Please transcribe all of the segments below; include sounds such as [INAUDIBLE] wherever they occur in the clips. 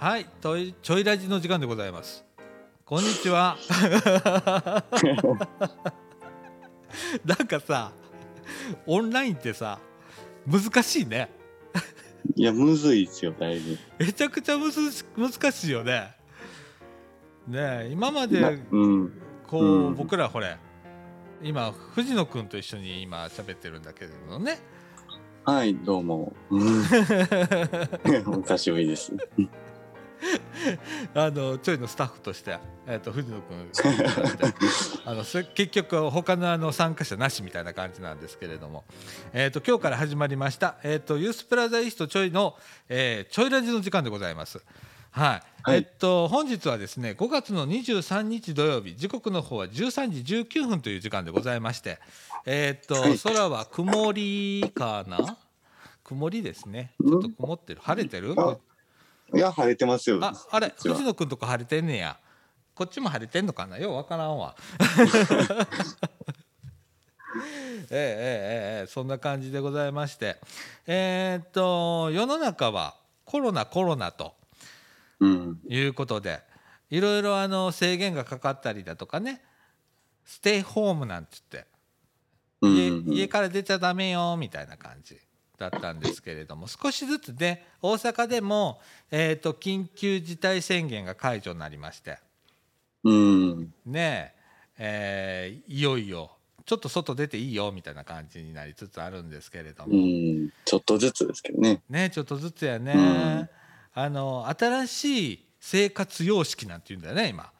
はい、といちょいラジの時間でございます。こんにちは。[LAUGHS] なんかさ、オンラインってさ、難しいね。いや、むずいですよ、だいぶ。めちゃくちゃむず難しいよね。ねえ今までなうん。こう、うん僕らほれ今藤野くんと一緒に今喋ってるんだけれどもね。はい、どうも。うん [LAUGHS] [LAUGHS] お久しぶりです。あのちょいのスタッフとして、えー、と藤野君 [LAUGHS] あの結局は他のあの参加者なしみたいな感じなんですけれども、えー、と今日から始まりました、えー、とユースプラザイーストちょいの、えーちょいラジの時間でございます。はい、はい。えっと本日はですね5月の23日土曜日時刻の方は13時19分という時間でございましてえっと、はい。空は曇りかな？曇りですね。ちょっと曇ってる。晴れてる？あいや、晴れてますよ。あ、あれ、藤野くんとこ晴れてんねや。こっちも晴れてんのかな、ようわからんわ。[LAUGHS] ええええええそんな感じでございまして。えーっと、世の中はコロナコロナとうん。いうことで。いろいろあの制限がかかったりだとかね。ステイホームなんつって。うん家家から出ちゃダメよみたいな感じだったんですけれども少しずつね大阪でも、えー、と緊急事態宣言が解除になりましてうん。ねええーいよいよちょっと外出ていいよみたいな感じになりつつあるんですけれども、うん。ちょっとずつですけどね。ねちょっとずつやね、うんあの新しい生活様式なんていうんだよね今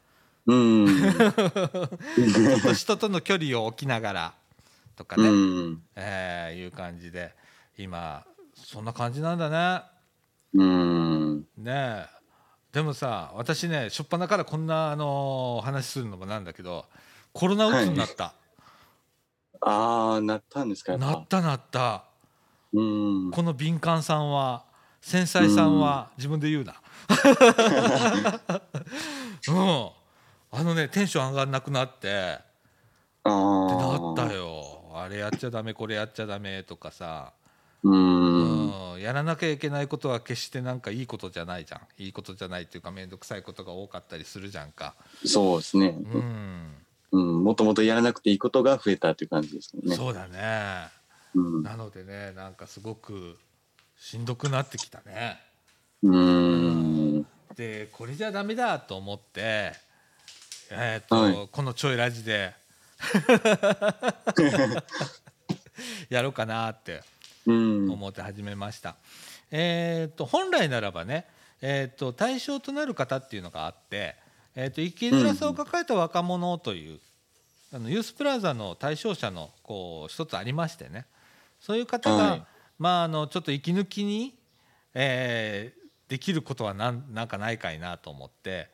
うん。[LAUGHS] 人との距離を置きながらとかね、うん。えーいう感じで今そんな感じなんだね。うん。ねえでもさ私ね初っ端からこんな、あのー話するのもなんだけどコロナうつになった、ああ、なったんですか、なっ。たなったうん。この敏感さんは繊細さんは自分で言うな [LAUGHS] うんあのねテンション上がんなくなってってあなあ。ったよあれやっちゃダメこれやっちゃダメとかさうん。うん、やらなきゃいけないことは決してなんかいいことじゃないじゃんいいことじゃないっていうか面倒くさいことが多かったりするじゃんか、そうですね。うんうん。もともとやらなくていいことが増えたっていう感じですね。そうだねうん。なのでねなんかすごくしんどくなってきたねうん。でこれじゃダメだと思ってえーとはいこのちょいラジで [LAUGHS] やろうかなってうん。思って始めました。えー、と本来ならばね、えー、と対象となる方っていうのがあって、えー、と生きづらさを抱えた若者という、あのユースプラザの対象者のこう一つありましてね。そういう方が、はい。まあ、あのちょっと息抜きに、えーできることはなんなんかないかいなと思って、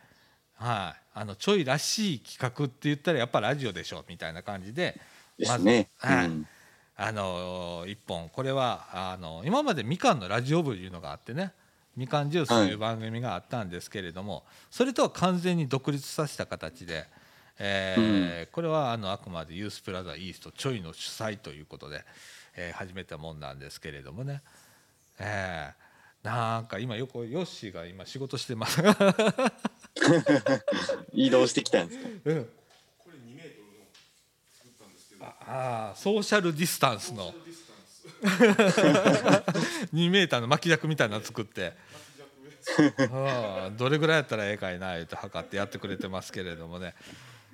はい、あのちょいらしい企画って言ったらやっぱラジオでしょみたいな感じでですね。まずはい。うんあの一本。これはあの今までみかんのラジオ部いうのがあってね。みかんジュースという番組があったんですけれども、それとは完全に独立させた形で、えーこれはあのあくまでユースプラザイーストちょいの主催ということで、えー始めたもんなんですけれどもね、えーなんか今よくヨッシーが今仕事してます。[LAUGHS] 移動してきたんですか？うんああソーシャルディスタンスの2メーターの巻き尺みたいなの作ってああどれぐらいやったらええかいな言って測ってやってくれてますけれどもね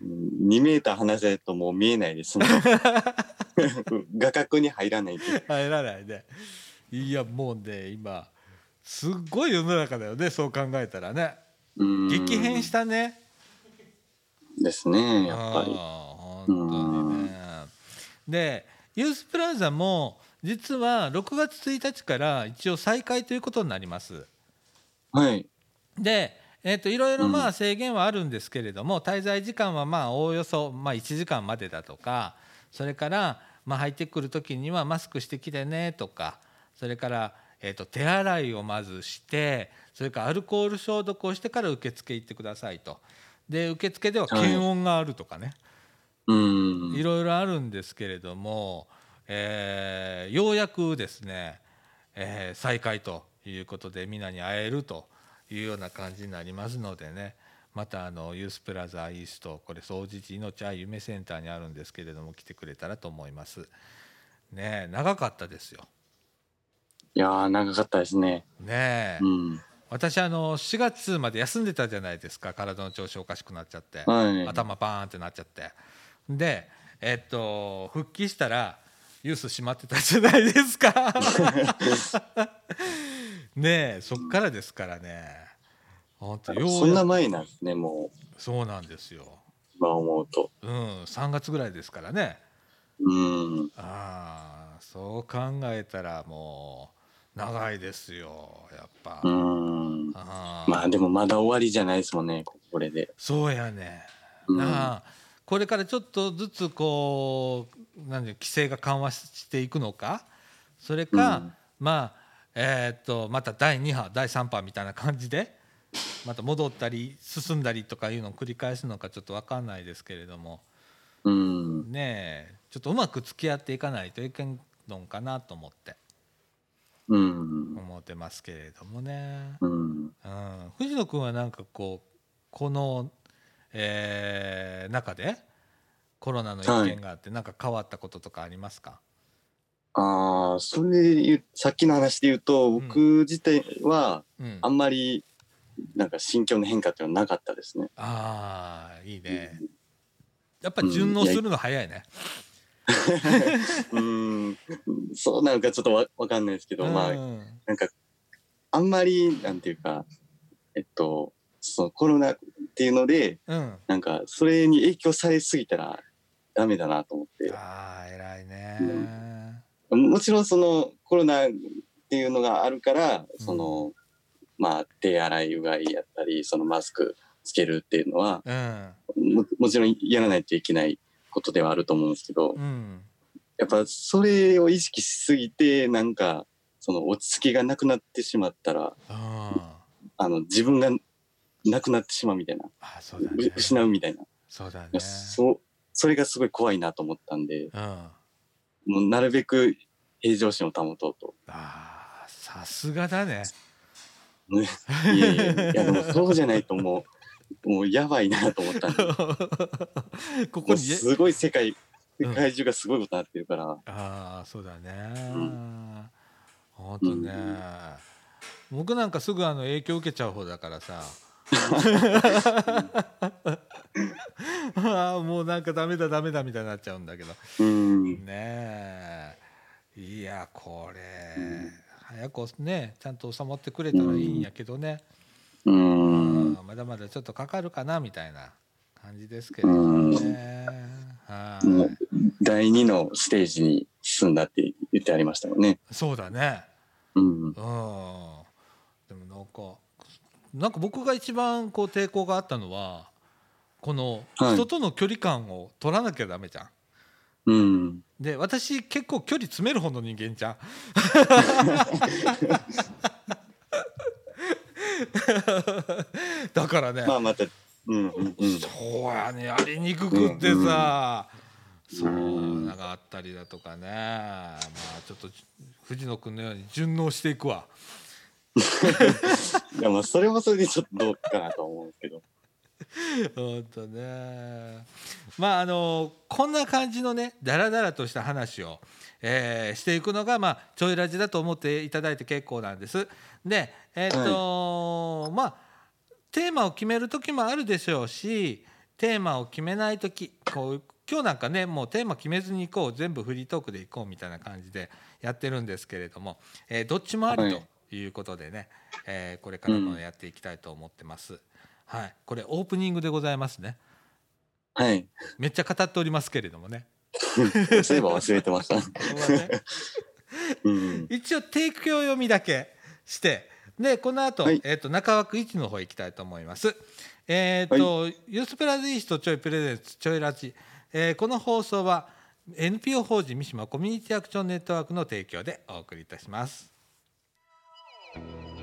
うん2メーター離せるともう見えないです。[LAUGHS] 画角に入らないと。入らないでいやもうね今すっごい世の中だよねそう考えたらねうん激変したねですね、やっぱり。ああ本当にね。でユースプラザも実は6月1日から一応再開ということになります。はい。で、えー、といろいろまうあ制限はあるんですけれども、滞在時間はまあおおよそまあ1時間までだとかそれからまあ入ってくる時にはマスクしてきてねとかそれから、えー、と手洗いをまずしてそれからアルコール消毒をしてから受付行ってくださいと。で受付では検温があるとかね、うん。いろいろあるんですけれども、えーようやくですね、えー再開ということでみんなに会えるというような感じになりますのでね。またあのユースプラザイーストこれ総持寺命愛夢センターにあるんですけれども来てくれたらと思います。ねえ長かったですよ。いやー長かったですね。ねえ、うん。私あの4月まで休んでたじゃないですか。体の調子おかしくなっちゃって、はい。頭バーンってなっちゃってでえっと復帰したらユース閉まってたじゃないですか。[LAUGHS] ねえそっからですからね。本当よそんな前なんですねもう。そうなんですよ。今思うと。うん3月ぐらいですからね。うん。ああそう考えたらもう長いですよやっぱ、うん。あー。まあでもまだ終わりじゃないですもんねこれで。そうやねうん。なあこれからちょっとずつこうなんていう規制が緩和していくのか？それか、うんまあえーっとまた第2波第3波みたいな感じでまた戻ったり進んだりとかいうのを繰り返すのかちょっと分かんないですけれどもうん。ねえちょっとうまく付き合っていかないといけんのかなと思ってうん。思ってますけれどもね。うん。うん、藤野君はなんかこうこの、えー中でコロナの意見があってなんか変わったこととかありますか、ああそれでさっきの話で言うと僕自体はうん、あんまりなんか心境の変化っていうのはなかったですね。あーいいね。やっぱ順応するの早いね、うん。[LAUGHS] そうなのかちょっとわわかんないですけど、まあうん。なんかあんまりなんていうかえっとそのコロナっていうのでうん、なんかそれに影響されすぎたらダメだなと思って。あー偉いね、もちろんそのコロナっていうのがあるからその、まあ手洗いうがいやったりそのマスクつけるっていうのはうん。ももちろんやらないといけないことではあると思うんですけどうん。やっぱそれを意識しすぎてなんかその落ち着きがなくなってしまったらああの自分がなくなってしまうみたいな、あそうだうね失うみたいな、そうだね。そそれがすごい怖いなと思ったんでうん。あもうなるべく平常心を保とうと。あさすがだね。ね。いやいやいやでもそうじゃないともう [LAUGHS] もうやばいなと思ったんで。[LAUGHS] ここにすごい世界うん。世界中がすごいことになってるから、ああそうだね、ん。ほんとね、僕なんかすぐあの影響受けちゃう方だからさああもうなんかダメだダメだみたいになっちゃうんだけど。うん。ねえ。いやこれ、早くねちゃんと収まってくれたらいいんやけどね、うん。まだまだちょっとかかるかなみたいな感じですけれどもね、はい。もう第二のステージに進んだって言ってありましたもんね。そうだね。うん。うん。でもなんかなんか僕が一番こう抵抗があったのはこのはい。人との距離感を取らなきゃダメじゃん。うん。で私結構距離詰める方の人間じゃん。[LAUGHS] だからね、まあまたうんうんうん。そうやね。やりにくくってさ、そううんなんかあったりだとかね。まあちょっと藤野君のように順応していくわ。[LAUGHS] いやまあそれもそれでちょっとどうかなと思うんですけど。[LAUGHS] 本当ねまああのこんな感じのねダラダラとした話を、えーしていくのがまあちょいラジだと思っていただいて結構なんです。でえっ、と、まあテーマを決める時もあるでしょうしテーマを決めない時こう今日なんかねもうテーマ決めずに行こう全部フリートークで行こうみたいな感じでやってるんですけれども、えーどっちもありはいということでね、えーこれからもやっていきたいと思ってます。はい、これオープニングでございますね。はい。めっちゃ語っておりますけれどもね。そういえば忘れてました。[LAUGHS] うん。一応提供読みだけしてでこの後、はいえっ、と中枠1の方行きたいと思います。えっ、と、ユースプラズイーストちょいプレゼンツちょいラジ、えーこの放送は NPO 法人三島コミュニティアクションネットワークの提供でお送りいたします。Thank you.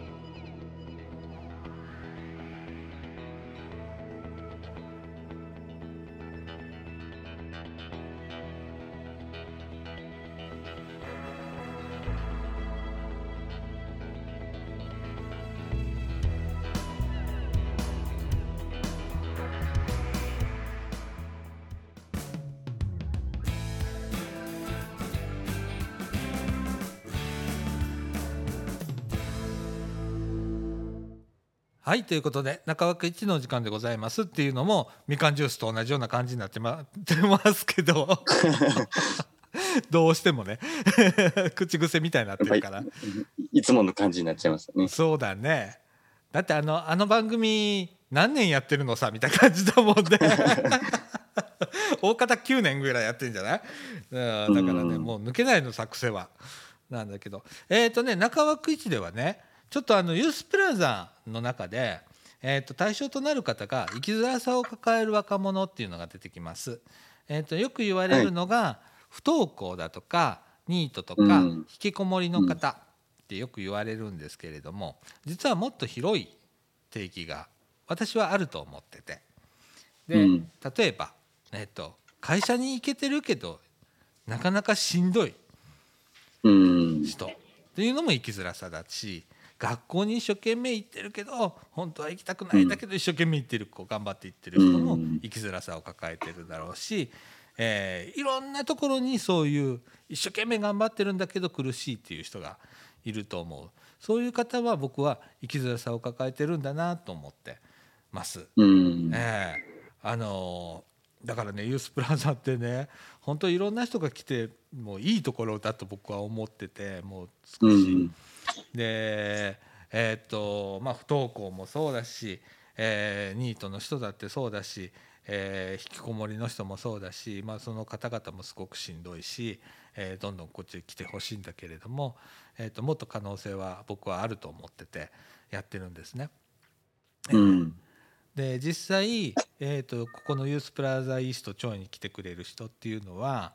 はいということで中枠一の時間でございますっていうのもみかんジュースと同じような感じになってまってますけど。[LAUGHS] どうしてもね。[LAUGHS] 口癖みたいになってるから。い。つもの感じになっちゃいますね。そうだね。だってあのあの番組何年やってるのさみたいな感じだもんね。[LAUGHS] 大方9年ぐらいやってんじゃない？うんだからねうん。もう抜けないのさ癖は。なんだけど。えっ、とね中枠一ではねちょっとあのユースプラザの中で、えー、と対象となる方が生きづらさを抱える若者っていうのが出てきます。えー、とよく言われるのが、不登校だとかニートとか、うん引きこもりの方ってよく言われるんですけれども実はもっと広い定義が私はあると思っててで、うん例えば、えー、と会社に行けてるけどなかなかしんどいうん。人っていうのも生きづらさだし学校に一生懸命行ってるけど本当は行きたくないんだけど一生懸命行ってる子頑張って行ってる人もうん生きづらさを抱えてるだろうし、えーいろんなところにそういう一生懸命頑張ってるんだけど苦しいっていう人がいると思うそういう方は僕は生きづらさを抱えてるんだなと思ってます。うん。ええあのーだからねユースプラザってね本当いろんな人が来てもういいところだと僕は思っててもう少し、うん。でえーっとまあ不登校もそうだし、えーニートの人だってそうだし、えー引きこもりの人もそうだし、まあ、その方々もすごくしんどいし、えーどんどんこっちに来てほしいんだけれども、えーっともっと可能性は僕はあると思っててやってるんですね。うん。で実際、えー、とここのユースプラザイースト町に来てくれる人っていうのは、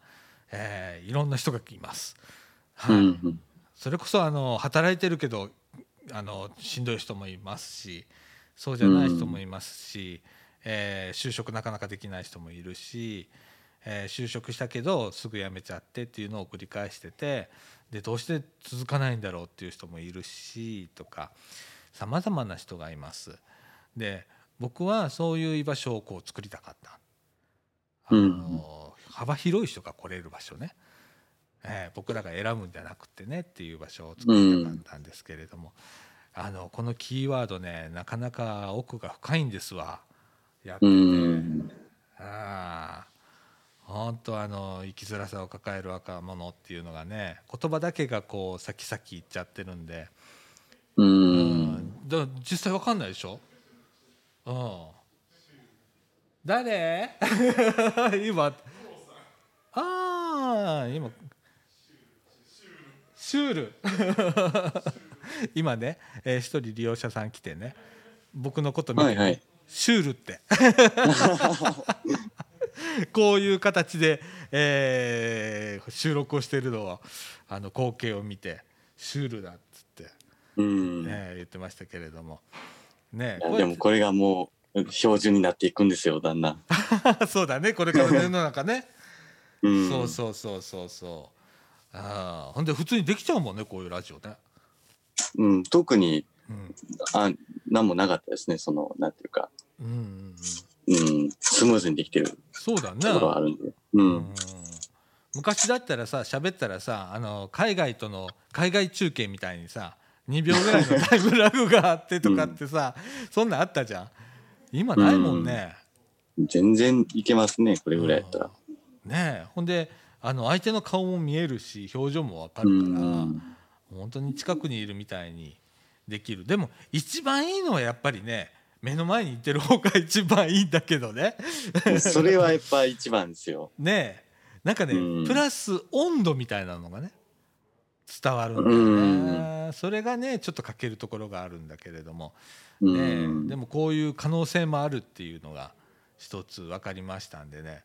えーいろんな人がいます。うはいん。それこそあの働いてるけどあのしんどい人もいますしそうじゃない人もいますし、えー就職なかなかできない人もいるし、えー就職したけどすぐ辞めちゃってっていうのを繰り返しててでどうして続かないんだろうっていう人もいるしとかさまざまな人がいます。で僕はそういう居場所をこう作りたかった。あの幅広い人が来れる場所ね。えー僕らが選ぶんじゃなくてねっていう場所を作ったんですけれども、あのこのキーワードねなかなか奥が深いんですわ。やってて、うん。ああ。本当あの生きづらさを抱える若者っていうのがね言葉だけがこう先々行っちゃってるんで、う。うん。だ実際わかんないでしょ？うん。誰？[LAUGHS] 今。ああ今シュール [LAUGHS] 今ね、えー一人利用者さん来てね僕のこと見て、はいはいシュールって [LAUGHS] こういう形で、えー収録をしてるのはあの光景を見てシュールだっつって、うん。ね、言ってましたけれどもねでもこれがもう標準になっていくんですよ、だんだん。[LAUGHS] そうだねこれからの世の中ね、うん。そうそうそうそうそうああほんで普通にできちゃうもんねこういうラジオね、うん。特に、うん、あ、なんもなかったですね、その、なんていうか。うんうんうんうん。スムーズにできてるそうだねところはあるんで。う。うんん昔だったらさ喋ったらさあの海外との海外中継みたいにさ2秒ぐらいのタイムラグがあってとかってさ、そんなんあったじゃん今ないもんね、全然いけますね、これぐらいやったら。うんねえほんであの相手の顔も見えるし表情もわかうるから、ん。本当に近くにいるみたいにできる。でも一番いいのはやっぱりね目の前にいてる方が一番いいんだけどね。それはやっぱ一番ですよ。[LAUGHS] ねえ。なんかね、うん。プラス温度みたいなのがね伝わるんだよね、それがねちょっと欠けるところがあるんだけれども、うねえ。ん。でもこういう可能性もあるっていうのが一つ分かりましたんでね、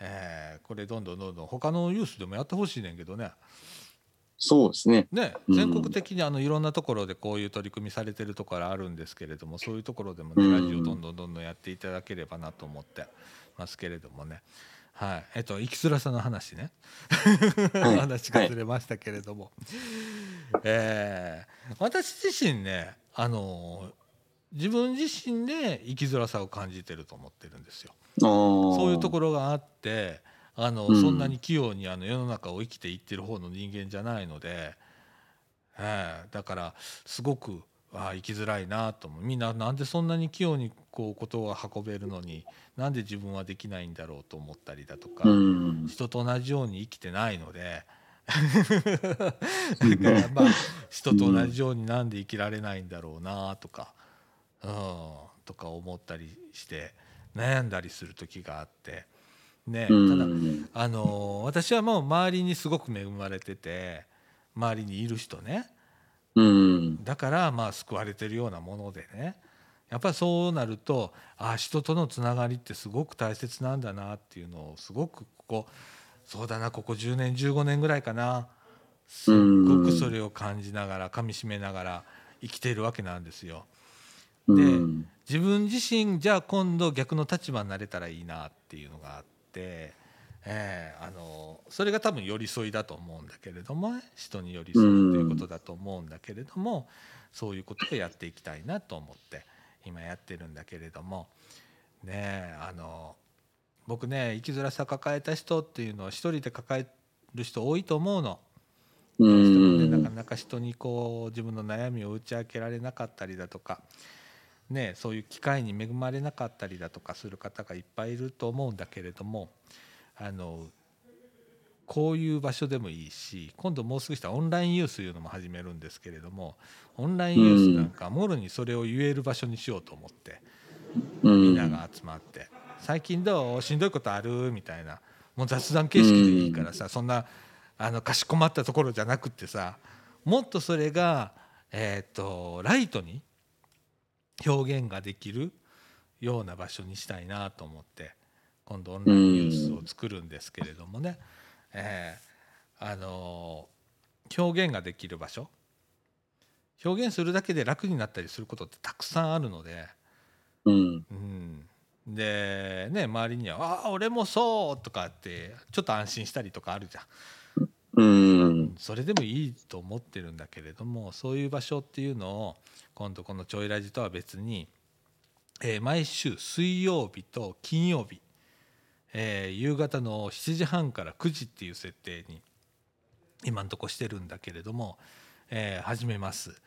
えーこれどんどんどんどん他のユースでもやってほしいねんけどね。そうですね。ねうん。全国的にあのいろんなところでこういう取り組みされてるところあるんですけれどもそういうところでもねうん。ラジオどんどんどんどんやっていただければなと思って。ますけれどもねはい。えっと生きづらさの話ね。[LAUGHS] はい。話がずれましたけれども、えー私自身ねあの自分自身で生きづらさを感じてると思ってるんですよ。そそういうところがあってあの、うん。そんなに器用にあの世の中を生きていってる方の人間じゃないので、ええだからすごくあ生きづらいなと思う。みんななんでそんなに器用にこうことを運べるのになんで自分はできないんだろうと思ったりだとか、うん。人と同じように生きてないので [LAUGHS] だからまあ人と同じようになんで生きられないんだろうなとか、うん、とか思ったりして悩んだりする時があって。ねうただんあの私はもう周りにすごく恵まれてて周りにいる人ね。うん。だからまあ救われてるようなものでね。やっぱりそうなるとあ人とのつながりってすごく大切なんだなっていうのをすごくここそうだなここ10年15年ぐらいかな。すっごくそれを感じながらかみしめながら生きているわけなんですよ。うん。自分自身じゃあ今度逆の立場になれたらいいなっていうのがあって、ええあのそれが多分寄り添いだと思うんだけれどもね人に寄り添うということだと思うんだけれどもそういうことをやっていきたいなと思って今やってるんだけれども。ねえあの僕ね生きづらさ抱えた人っていうのは一人で抱える人多いと思うの。うどうしてもねんなかなか人にこう自分の悩みを打ち明けられなかったりだとか、ね、そういう機会に恵まれなかったりだとかする方がいっぱいいると思うんだけれどもあのこういう場所でもいいし今度もうすぐしたらオンラインユースいうのも始めるんですけれどもオンラインユースなんかもろにそれを言える場所にしようと思ってうみんんなが集まって「最近どう？しんどいことある?」みたいなもう雑談形式でいいからさそんなあのかしこまったところじゃなくってさもっとそれが、えー、とライトに表現ができるような場所にしたいなと思って今度オンラインユースを作るんですけれどもね、えーあのー表現ができる場所。表現するだけで楽になったりすることってたくさんあるので。うん。うん、でね周りには「ああ俺もそう」とかってちょっと安心したりとかあるじゃん。うん。それでもいいと思ってるんだけれどもそういう場所っていうのを今度この「ちょいラジ」とは別に、えー毎週水曜日と金曜日、えー夕方の7時半から9時っていう設定に今んとこしてるんだけれども、えー始めます。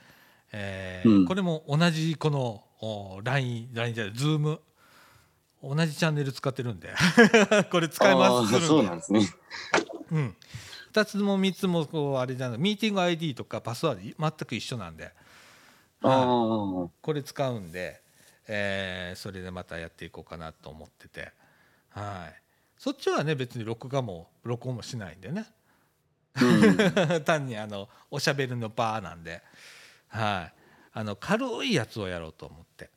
えーうん。これも同じこのお LINE, じゃない Zoom 同じチャンネル使ってるんで [LAUGHS] これ使い回しすそうなんですね。うん、2つも3つもこうあれじゃないミーティング ID とかパスワード全く一緒なんで、これ使うんで、えーそれでまたやっていこうかなと思ってて、はい、そっちはね別に録画も録音もしないんでね。うん。[LAUGHS] 単にあのおしゃべりのバーなんで、はい、あの軽いやつをやろうと思って、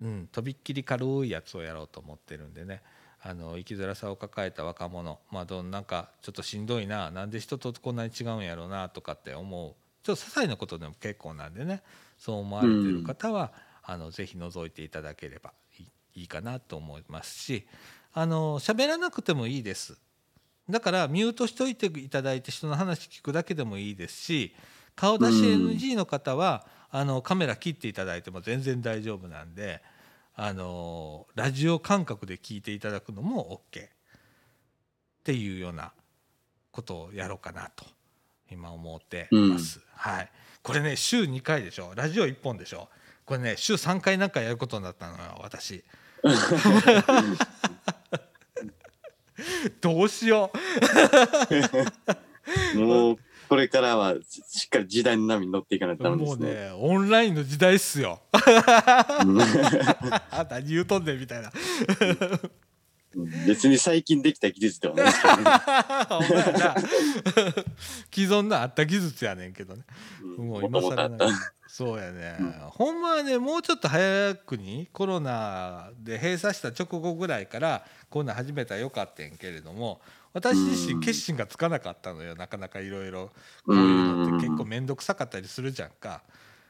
うん、とびっきり軽いやつをやろうと思ってるんでね。あの生きづらさを抱えた若者、まあ、どんなんかちょっとしんどいな。なんで人とこんなに違うんやろうなとかって思うちょっと些細なことでも結構なんでねそう思われてる方は、あのぜひ覗いていただければいいかなと思いますしあの喋らなくてもいいです。だからミュートしといていただいて人の話聞くだけでもいいですし顔出し NG の方は、あのカメラ切っていただいても全然大丈夫なんであのラジオ感覚で聞いていただくのも OK っていうようなことをやろうかなと今思ってます。はい、これね週2回でしょ。ラジオ1本でしょ。これね週3回なんかやることになったのよ私。[LAUGHS] どうしよう。もうこれからはししっかり時代の波に乗っていかないとダメでもうすね。ねオンラインの時代っすよ。うん。あ [LAUGHS] 何言うとんねんみたいな別に最近できた技術ではないですけどね。[LAUGHS] [LAUGHS] 既存のあった技術やねんけどね。うん。もう今更ない。そうやね、うん。ほんまはねもうちょっと早くにコロナで閉鎖した直後ぐらいからこんなん始めたらよかったんけれども私自身決心がつかなかったのよ。なかなかいろいろこういうのって結構面倒くさかったりするじゃんか、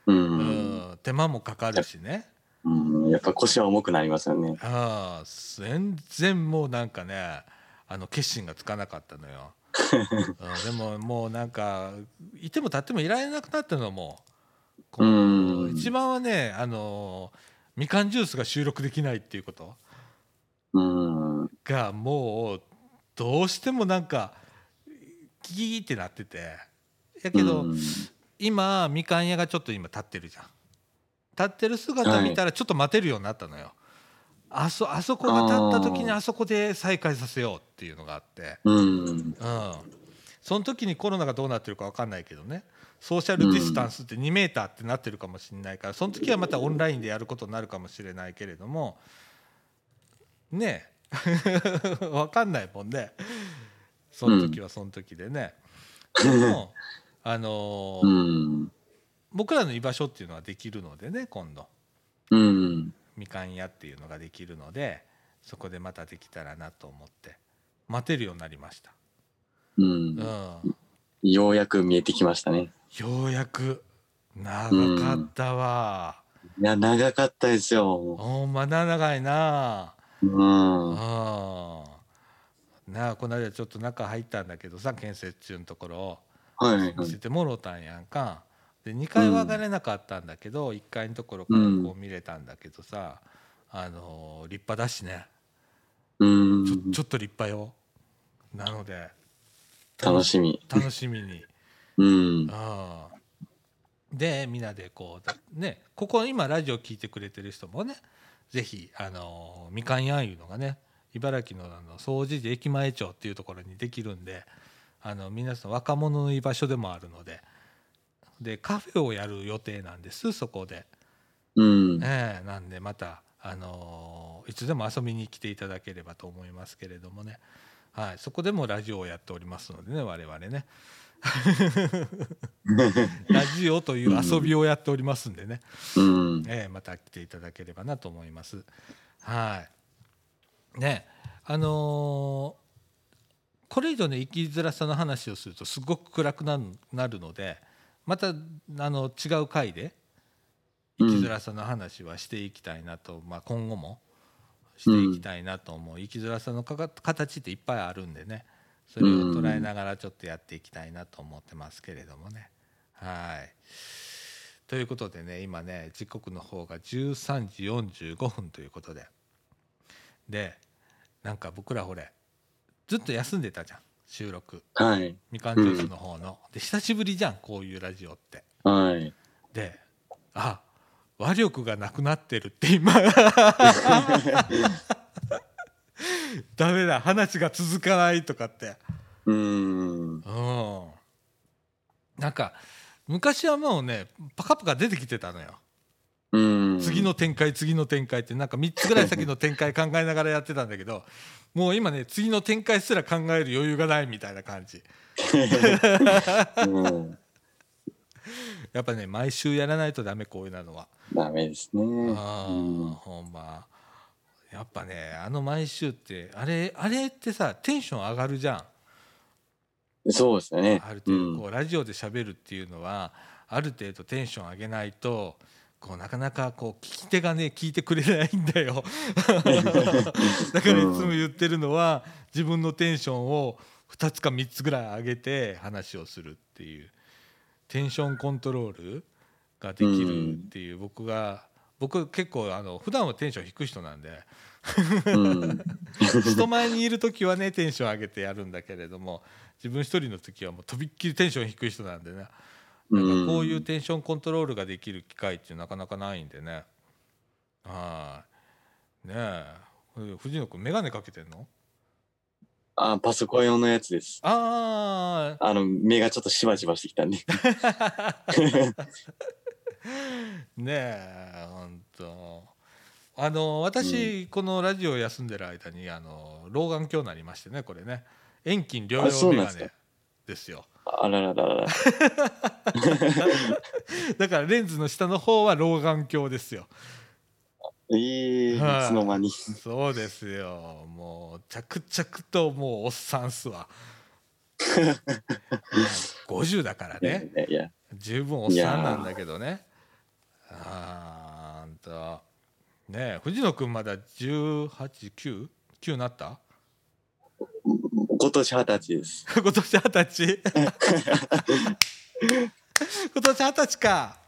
ううんん、手間もかかるしねうん、やっぱ腰は重くなりますよね。ああ全然もうなんかねあの決心がつかなかったのよ、[LAUGHS] うん、でももうなんかいても立ってもいられなくなったのも。こううん。一番はねあのみかんジュースが収録できないっていうこと。うん、がもうどうしてもなんかギーってなってて。やけど、うん。今みかん屋がちょっと今立ってるじゃん立ってる姿見たらちょっと待てるようになったのよ。あそあそこが立った時にあそこで再開させようっていうのがあって、うん。うん、その時にコロナがどうなってるか分かんないけどねソーシャルディスタンスって2メーターってなってるかもしれないからその時はまたオンラインでやることになるかもしれないけれどもねえ [LAUGHS] 分かんないもんねその時はその時でね。でもあのーうん。僕らの居場所っていうのはできるのでね今度うん。みかん屋っていうのができるのでそこでまたできたらなと思って待てるようになりました。うんう。んようやく見えてきましたね。ようやく長かったわ、いや、長かったですよ。おまだ長いなうん。うんはなあこの間ちょっと中入ったんだけどさ建設中のところをい。見せてもろたんやんかで2階は上がれなかったんだけど、1階のところからこう見れたんだけどさ、あのー立派だしねうんち。ょちょっと立派よなので楽しみ。楽しみに [LAUGHS] うん。ああでみんなでこうねここ今ラジオ聞いてくれてる人もねぜひあのみかんやんいうのがね茨城のあの総除寺駅前町っていうところにできるんであの皆さん若者の居場所でもあるのででカフェをやる予定なんですそこで、うん。ええなんでまたあのいつでも遊びに来ていただければと思いますけれどもね、はい、そこでもラジオをやっておりますのでね我々ね。[LAUGHS] ラジオという遊びをやっておりますんでね、うん。ええまた来ていただければなと思います。はい。ね、あのーこれ以上ね生きづらさの話をするとすごく暗くなるので、またあの違う回で生きづらさの話はしていきたいなと、まあ今後もしていきたいなと思う、生きづらさのかか形っていっぱいあるんでね、それを捉えながらちょっとやっていきたいなと思ってますけれどもね。はい。ということでね今ね時刻の方が13時45分ということで。でなんか僕らほれずっと休んでたじゃん収録はい。みかんジュースの方の、で久しぶりじゃんこういうラジオってはい。であ話力がなくなってるって今 [LAUGHS] ダメだ話が続かないとかってうん。うんなんか昔はもうねパカパカ出てきてたのようん。次の展開次の展開ってなんか3つぐらい先の展開考えながらやってたんだけどもう今ね次の展開すら考える余裕がないみたいな感じうん。やっぱね毎週やらないとダメこういうのはダメですね。あーうんほんまやっぱねあの毎週ってあれあれってさテンション上がるじゃんそうですよね。ある程度こうラジオで喋るっていうのはある程度テンション上げないとこうなかなかこう聞き手がね聞いてくれないんだよ [LAUGHS] だからいつも言ってるのは自分のテンションを2つか3つぐらい上げて話をするっていうテンションコントロールができるっていう僕が僕結構あの普段はテンション低い人なんで。人前にいる時はねテンション上げてやるんだけれども自分一人の時はもうとびっきりテンション低い人なんでねだからこういうテンションコントロールができる機会ってなかなかないんでね。はい。ねえ。藤野君眼鏡かけてんの？あ、パソコン用のやつです。あああの、目がちょっとしばしばしてきたんで。[LAUGHS] ねえ本当あの私、このラジオ休んでる間にあの老眼鏡になりましてねこれね。遠近両用眼鏡ですよあららららら。[LAUGHS] だからレンズの下の方は老眼鏡ですよ。ええいはい。つの間に。そうですよ。もう着々ともうおっさんっすわ。[LAUGHS] 50だからね。十分おっさんなんだけどね。あんたねえ藤野君まだ189 9なった？今年二十歳です。[LAUGHS] 今年二十歳？[LAUGHS] 今年二十歳か。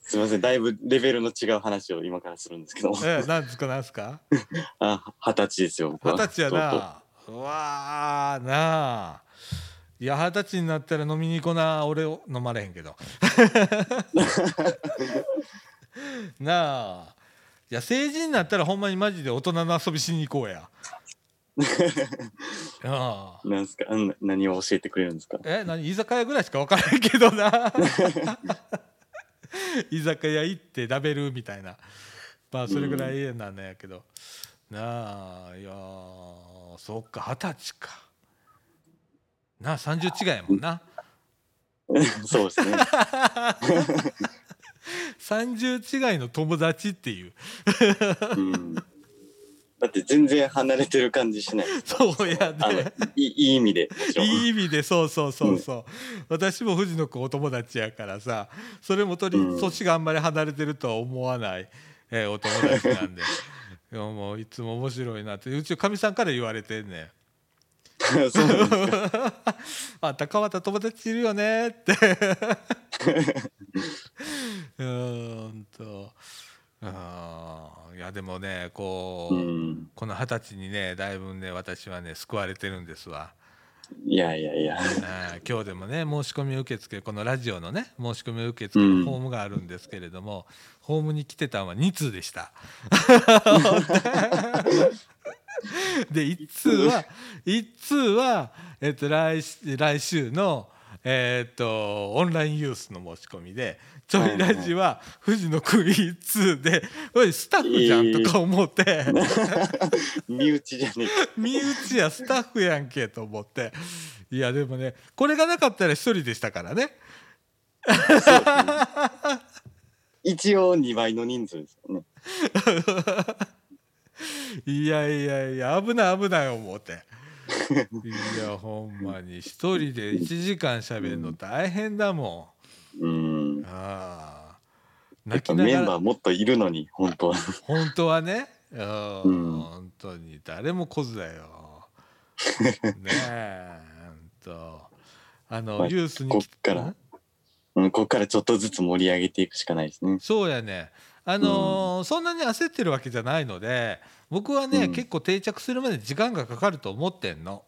すみません、だいぶレベルの違う話を今からするんですけど。ええなんですか？なんですか？[LAUGHS] あ、二十歳ですよ。二十歳やな。うわあなあ。いや二十歳になったら飲みに行こうな。俺を飲まれへんけど。なあ。いや成人になったらほんまにマジで大人の遊びしに行こうや [LAUGHS] ああ。なんすか？な何を教えてくれるんですか？え何居酒屋ぐらいしか分からへんけどな。[LAUGHS] 居酒屋行って食べるみたいな。まあそれぐらいなんやけど、なあいやーそっか二十歳か。なあ30違いやもんな。[LAUGHS] そうですね。30違いの友達っていう。うんだって全然離れてる感じしない。[LAUGHS] そうやね。いい意味で。[LAUGHS] いい意味でそうそうそうそう、私も藤野君お友達やからさそれもとりうん。年があんまり離れてるとは思わない、えーお友達なんで。[LAUGHS] いやもういつも面白いなって。うちかみさんから言われてんねん。そうなんですか。あ高畑友達いるよねって。うーんといやでもねこう、うん。この二十歳にねだいぶね私はね救われてるんですわ。いやいやいや。今日でもね申し込み受付このラジオのね申し込み受付のホームがあるんですけれども、ホームに来てたのは2通でした。[LAUGHS] で1通は1通は、えっと、来し来週の、えっとオンラインユースの申し込みでちょいラジは藤野君1通で「おいスタッフじゃん」とか思って。[LAUGHS] 身内じゃねえか。身内やスタッフやんけと思って。いやでもねこれがなかったら一人でしたからね。一応2倍の人数ですよね。いやいやいや危ない危ない思って。いやほんまに。一人で1時間しゃべるの大変だもうんんああやっぱメンバーもっといるのに本当は。本当はね。うん、うん本当に。誰も来ずだよ。[LAUGHS] ねえとあの、まあユースにこっから。ん？うんここからちょっとずつ盛り上げていくしかないですね。そうやね。あのーそんなに焦ってるわけじゃないので僕はね、うん。結構定着するまで時間がかかると思ってんの。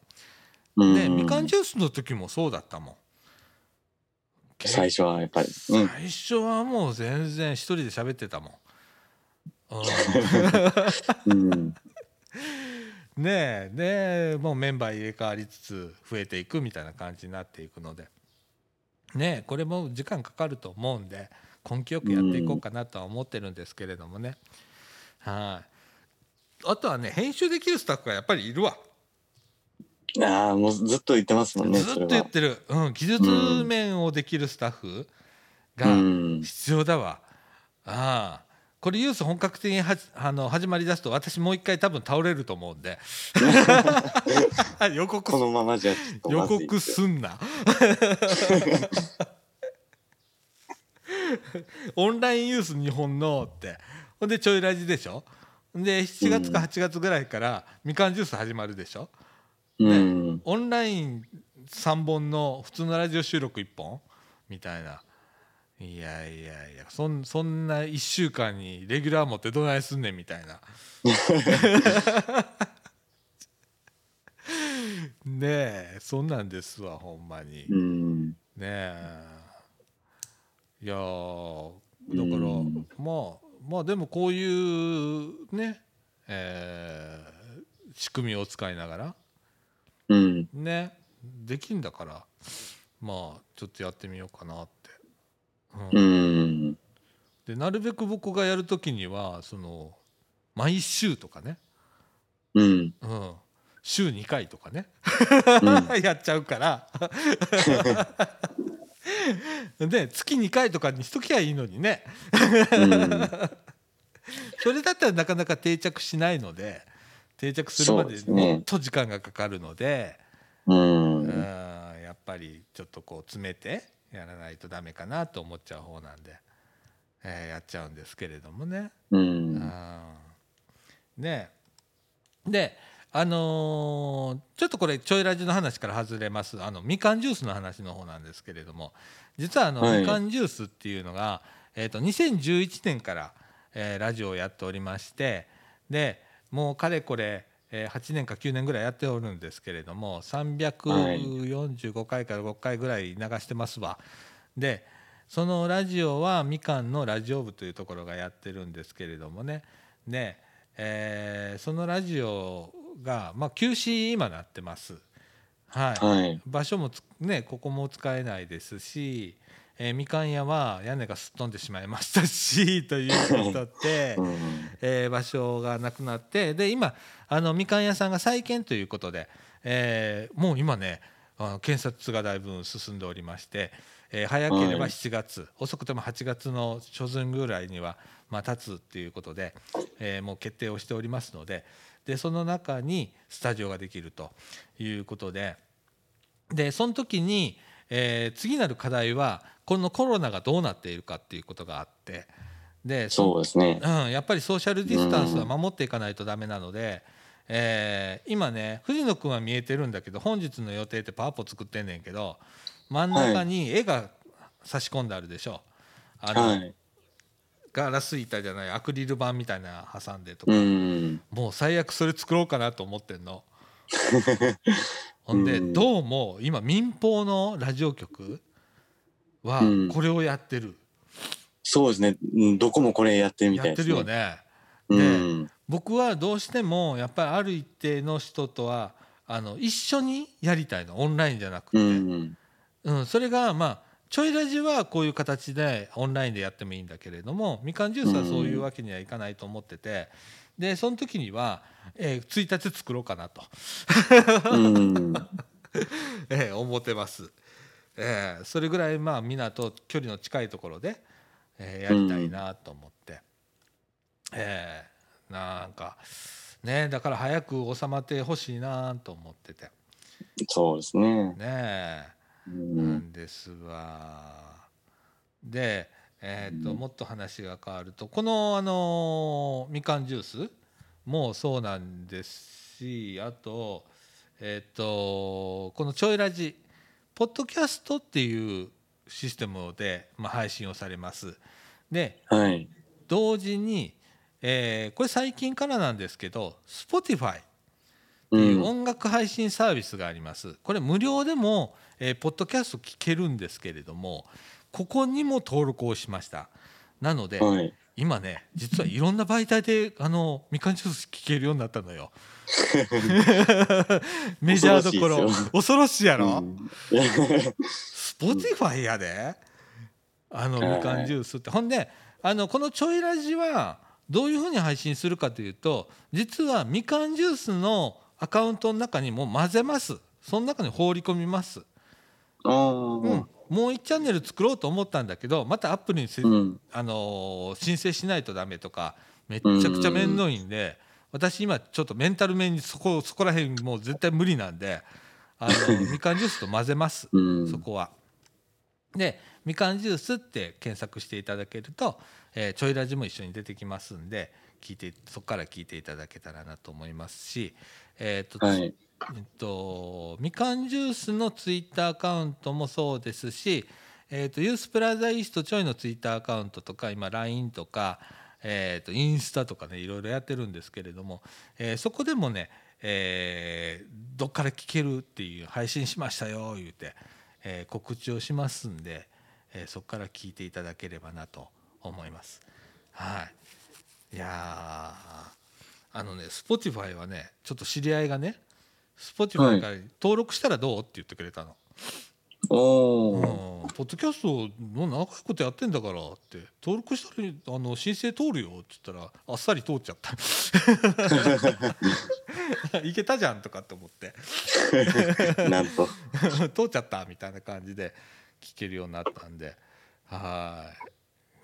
うん。ねみかんジュースの時もそうだったもん。最初はやっぱり。うん。最初はもう全然一人で喋ってたもん。うん。うん。ねえでもうメンバー入れ替わりつつ増えていくみたいな感じになっていくので。ねえこれも時間かかると思うんで根気よくやっていこうかなとは思ってるんですけれどもね。はい。あとはね編集できるスタッフがやっぱりいるわ。ああもうずっと言ってますもんねずっと言っはてる、うん、技術面をできるスタッフうがん。必要だわ。ああこれユース本格的にはじあの始まりだすと私もう一回多分倒れると思うんで。[LAUGHS] 予告このままじゃ予告すんな。[LAUGHS] オンラインユース日本のって。ほんでちょいラジでしょ。で7月か8月ぐらいからみかんジュース始まるでしょ。うん。オンライン3本の普通のラジオ収録1本みたいな。いやいやいやそんそんな1週間にレギュラー持ってどないすんねんみたいな。[LAUGHS] ねえそんなんですわほんまに。ねうん。え。いやーだから、うん。まあまあでもこういうねえー仕組みを使いながらうん。ね。できんだからまあちょっとやってみようかなって、ううん。んでなるべく僕がやる時にはその毎週とかね、うん。うん、週2回とかね、うん。[LAUGHS] やっちゃうから。[LAUGHS] で月2回とかにしときゃいいのにね。うん。[LAUGHS] それだったらなかなか定着しないので定着するまでそうですね。もっと時間がかかるので。うん。うんやっぱりちょっとこう詰めてやらないとダメかなと思っちゃう方なんで、えーやっちゃうんですけれどもね。ううん。んね。であのーちょっとこれちょいラジの話から外れます。あのみかんジュースの話の方なんですけれども実はあの、はい。みかんジュースっていうのが、えー、と2011年から、えーラジオをやっておりましてでもうかれこれ、えー8年か9年ぐらいやっておるんですけれども345回から5回ぐらい流してますわ。でそのラジオはみかんのラジオ部というところがやってるんですけれどもねで、えーそのラジオが、まあ、休止今なってます。はい、はい。場所もつねここも使えないですし、えーみかん屋は屋根がすっ飛んでしまいましたしということでう、ん。えー場所がなくなってで今あのみかん屋さんが再建ということで、えーもう今ねあの建設がだいぶ進んでおりまして、えー早ければはい7月、遅くても8月の初旬ぐらいには、まあ、立つっていうことで、えーもう決定をしておりますのででその中にスタジオができるということででその時に、えー次なる課題はこのコロナがどうなっているかっていうことがあってでそそうですね。うん、やっぱりソーシャルディスタンスは守っていかないとダメなので、えー今ね藤野君は見えてるんだけど本日の予定ってパワポ作ってんねんけど真ん中に絵が差し込んであるでしょ。あのはい。ガラス板じゃないアクリル板みたいなの挟んでとか、うん。もう最悪それ作ろうかなと思ってんの。[LAUGHS] ほんでうんどうも今民放のラジオ局はうんこれをやってる、そうですね。うんどこもこれやってるみたやって。るよね。うん。僕はどうしてもやっぱりある一定の人とはあの一緒にやりたいのオンラインじゃなくて、ううんん。それがまあちょいラジはこういう形でオンラインでやってもいいんだけれどもみかんジュースはそういうわけにはいかないと思っててでその時には、えー、1日作ろうかなと、うん。[LAUGHS] えー思ってます、えーそれぐらいまあみんなと距離の近いところで、えーやりたいなと思って、えーなんかねだから早く収まってほしいなと思っててそうですね。ねえう。なんんですわ。で、えーとうんもっと話が変わるとこの、あのみかんジュースもそうなんですしあと,、えー、とこのちょいラジポッドキャストっていうシステムで、まあ、配信をされます。ではい。同時に、えーこれ最近からなんですけど Spotify ってう。いうん音楽配信サービスがあります。これ無料でも、えーポッドキャスト聞けるんですけれどもここにも登録をしました。なので、はい。今ね実はいろんな媒体であのみかんジュース聞けるようになったのよ。[LAUGHS] メジャーどころ。恐ろしいやろ、うん。 Spotify やで。あのはい。みかんジュースって。ほんであのこのちょいラジはどういうふうに配信するかというと実はみかんジュースのアカウントの中にも混ぜます。その中に放り込みます。うん、もう1チャンネル作ろうと思ったんだけどまたアプリにせ、うん。あのー申請しないとダメとかめっちゃくちゃ面倒いんで、私今ちょっとメンタル面にそこそこら辺もう絶対無理なんであの [LAUGHS] みかんジュースと混ぜますうん。そこは。でみかんジュースって検索していただけると、えーちょいラジも一緒に出てきますんで聞いてそこから聞いていただけたらなと思いますし、えーとはい。えっと、みかんジュースのツイッターアカウントもそうですし、えっと、ユースプラザイーストちょいのツイッターアカウントとか今 LINE とか、えっと、インスタとかねいろいろやってるんですけれども、えーそこでもね、えーどっから聞けるっていう配信しましたよ言うて、えー告知をしますんで、えそこから聞いていただければなと思います。はい、いやーあのね Spotify はねちょっと知り合いがね Spotify から登録したらどうって言ってくれたの。おうんお。ポッドキャストもう長いことやってんだからって登録したらあの申請通るよって言ったらあっさり通っちゃった [LAUGHS] いけたじゃんとかって思って [LAUGHS] なんと。[LAUGHS] 通っちゃったみたいな感じで聞けるようになったんでは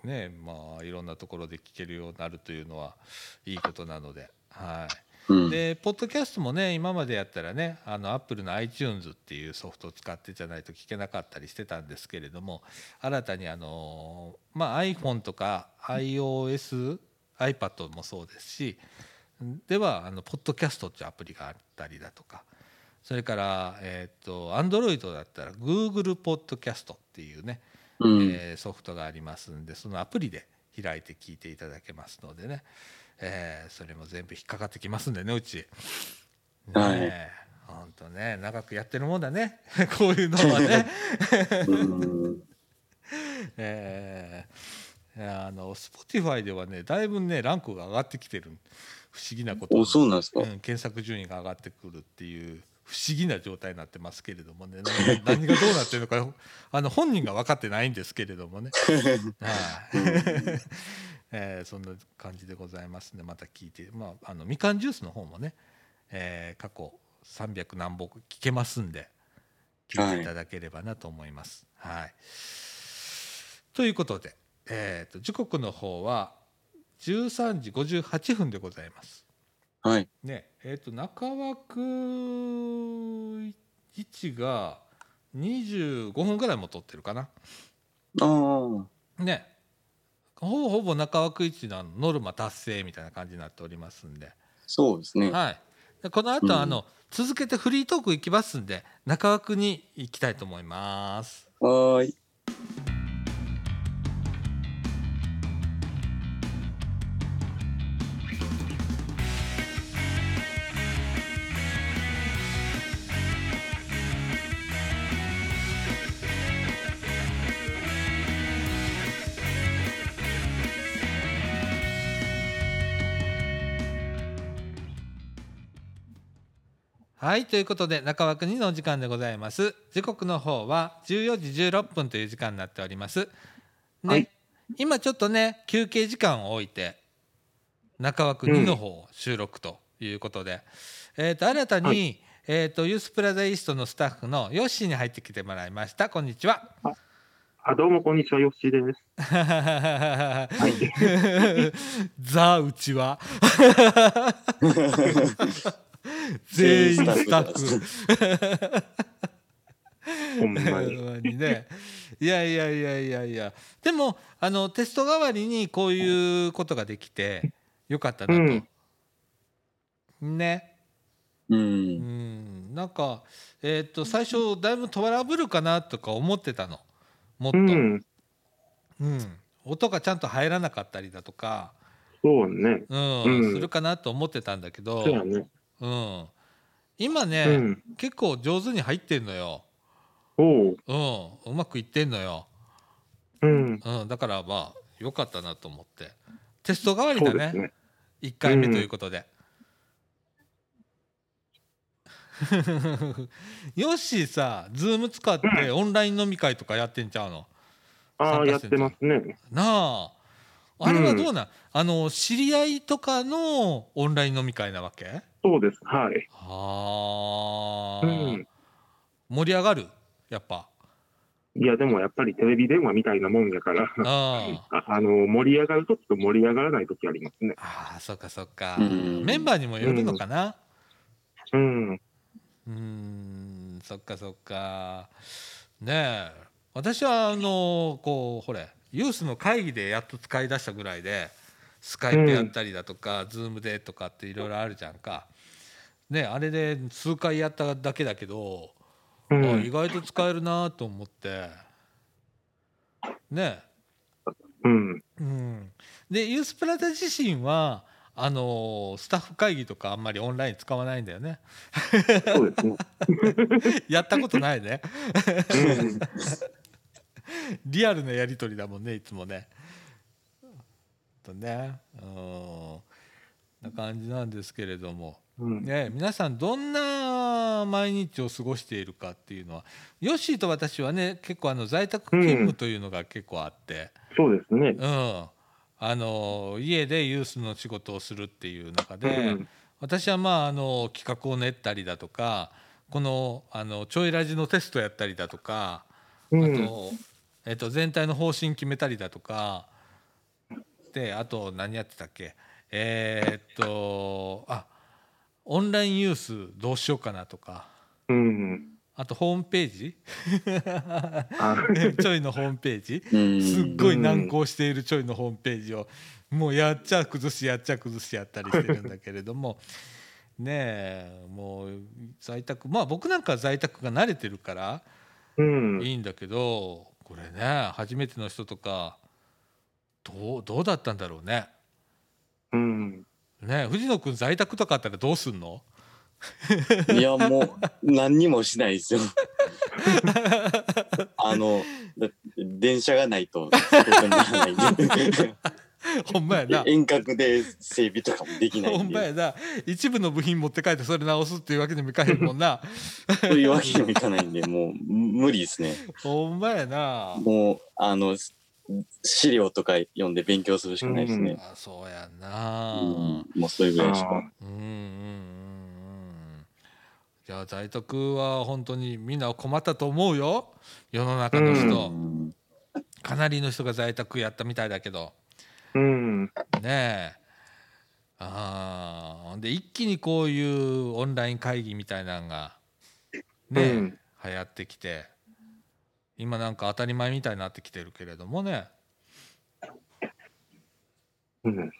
いねまあいろんなところで聞けるようになるというのはいいことなのではい。うん。でポッドキャストもね今までやったらねあのアップルの iTunes っていうソフトを使ってじゃないと聞けなかったりしてたんですけれども新たにあの、まあ、iPhone とか iOS、iPad もそうですしではあのポッドキャストっていうアプリがあったりだとかそれから、えー、と Android だったら Google ポッドキャストっていうね、うん。えーソフトがありますんでそのアプリで開いて聞いていただけますのでね、えーそれも全部引っかかってきますんでねうち。ねはい。えほんとね長くやってるもんだね。[LAUGHS] こういうのはね。[LAUGHS] うん。[LAUGHS] えーあの Spotify ではねだいぶねランクが上がってきてる。不思議なことそうなんですか、うん、検索順位が上がってくるっていう不思議な状態になってますけれどもね。何何がどうなってるのかあの本人が分かってないんですけれどもね、はいえーそんな感じでございますねまた聞いて、まあ、あのみかんジュースの方もね、えー過去300何本聞けますんで聞いていただければなと思います。はいということで、えー、と時刻の方は13時58分でございます。はいねえっ、と中枠1が25分ぐらいも撮ってるかな。ああねほぼほぼ中枠1のノルマ達成みたいな感じになっておりますんで、そうですね。はい、でこの後、うんあの続けてフリートークいきますんで中枠に行きたいと思います。はーいはいということで中枠2のお時間でございます。時刻の方は14時16分という時間になっております。ね、はい。今ちょっとね休憩時間を置いて中枠2の方収録ということで、えー、と新たに、はえー、とユースプラザイーストのスタッフのヨッシーに入ってきてもらいました。こんにちは。あ、どうもこんにちは、よっしーです。はい。[LAUGHS] ザうちは [LAUGHS] 全員スタッフ。[LAUGHS] ほんまに。ね。いやいやいやいやいや。でもあのテスト代わりにこういうことができてよかったなと、ね。ううん。んなんかえっ、と最初だいぶトラブルかなとか思ってたの。もっと、ううんん。音がちゃんと入らなかったりだとか、そうね。うん。うん。するかなと思ってたんだけど。そうやね。うん、今ね、うん。結構上手に入ってんのよ、おう。うん、うまくいってんのよ、うん。うん、だからまあ良かったなと思って。テスト代わりだね。ね。1回目ということで。よしさ、ズーム使ってオンライン飲み会とかやってんちゃうの？ああ、やってますね。なあ。あれはどうなん、あの知り合いとかのオンライン飲み会なわけ？そうです。はい。はあ、うん。盛り上がる？やっぱ。いや、でもやっぱりテレビ電話みたいなもんやから、[LAUGHS] ああああの、盛り上がるときと盛り上がらないときありますね。ああそっかそっか、うん。メンバーにもよるのかな？うん。うーんそっかそっか。ねえ。私はあのこうほれユースの会議でやっと使い出したぐらいでスカイプやったりだとか、ズームでとかっていろいろあるじゃんか。ねあれで数回やっただけだけど、うん。あ意外と使えるなと思ってねうん。うん、でユースプラザ自身はあのスタッフ会議とかあんまりオンライン使わないんだよねそうですね。[LAUGHS] やったことないねうん。[LAUGHS] リアルなやり取りだもんねいつもね。とねうんな感じなんですけれども、うん。ね、皆さんどんな毎日を過ごしているかっていうのはヨッシーと私はね結構あの在宅勤務というのが結構あって、そうですね。うんあの家でユースの仕事をするっていう中で、うん私はまああの企画を練ったりだとかこのあのちょいラジのテストやったりだとか。あうん。と,、えっと全体の方針決めたりだとかであと何やってたっけ？えーっとあオンラインユースどうしようかなとか。うん。あとホームページ？あ。[LAUGHS] ちょいのホームページ？うん。すっごい難航しているちょいのホームページをもうやっちゃ崩しやっちゃ崩しやったりしてるんだけれども。[LAUGHS] ねえもう在宅まあ僕なんかは在宅が慣れてるからうん。いいんだけどこれね初めての人とかどうどうだったんだろうね。うん。ね藤野君在宅とかあったらどうすんの？[LAUGHS] いやもう何にもしないですよ。[LAUGHS] あの電車がないと仕事にならない [LAUGHS] ほんまやな。遠隔で整備とかもできないほんまやな。一部の部品持って帰ってそれ直すっていうわけにもいかへんもんな。そういうわけにもいかないんでもう無理ですね。ほんまやな。もうあの資料とか読んで勉強するしかないですね、あそうやんな。うん。もうそれぐらいしか。うんうんうん在宅は本当にみんな困ったと思うよ。世の中の人、うん。かなりの人が在宅やったみたいだけど。うん。ねえ。あー。で一気にこういうオンライン会議みたいなのがねえ、うん。流行ってきて今なんか当たり前みたいになってきてるけれどもね。うん。うん。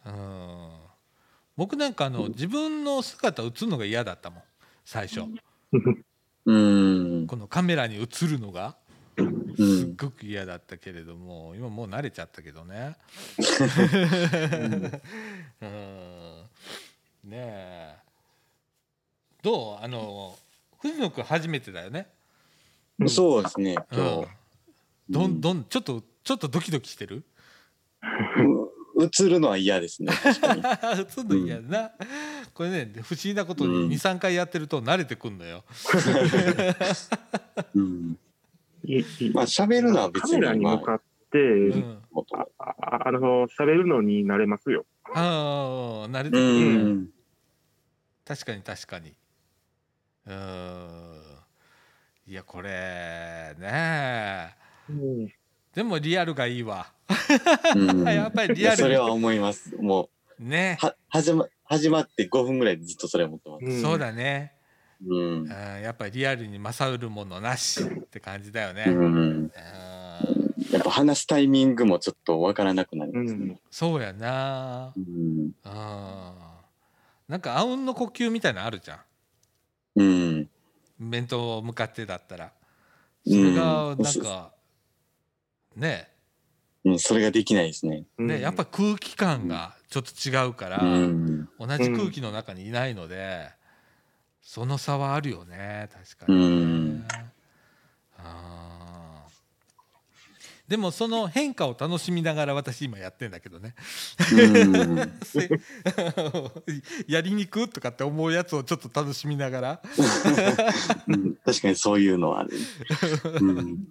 僕なんかあの自分の姿映るのが嫌だったもん最初。うん。このカメラに映るのが。うすっんごく嫌だったけれども今もう慣れちゃったけどね。うん。ねえ。どう？あの藤野くん初めてだよねうん。そうですね今日、どんどんちょっとちょっとドキドキしてる？う [LAUGHS] 映るのは嫌ですね確かに。[LAUGHS] 映んの嫌だな、これね不思議なことにうん。23回やってると慣れてくんのよ、うん。まあ喋るのは別カメラに向かって、うん、あああの、喋るのに慣れますよ。ああ慣れてくる。確かに確かに。うーんいやこれねうん。でもリアルがいいわ。うん。[LAUGHS] やっぱりリアルそれは思います。もね。うは始ま始まって5分ぐらいずっとそれ思ってます。そうだね、うん。うん、やっぱりリアルに勝るものなしって感じだよね、ううん。んやっぱ話すタイミングもちょっとわからなくなりますね。うん。そうやな。うん。うん。なんかあうんの呼吸みたいなのあるじゃん。うん面と向かってだったらうん。それがなんか、ね。うんそれができないですね。ねやっぱ空気感がちょっと違うから、うん。同じ空気の中にいないので、その差はあるよね確かうにね、ん。あーでもその変化を楽しみながら私今やってんだけどね。[LAUGHS] やりにくとかって思うやつをちょっと楽しみながら。うん。確かにそういうのはある。うん。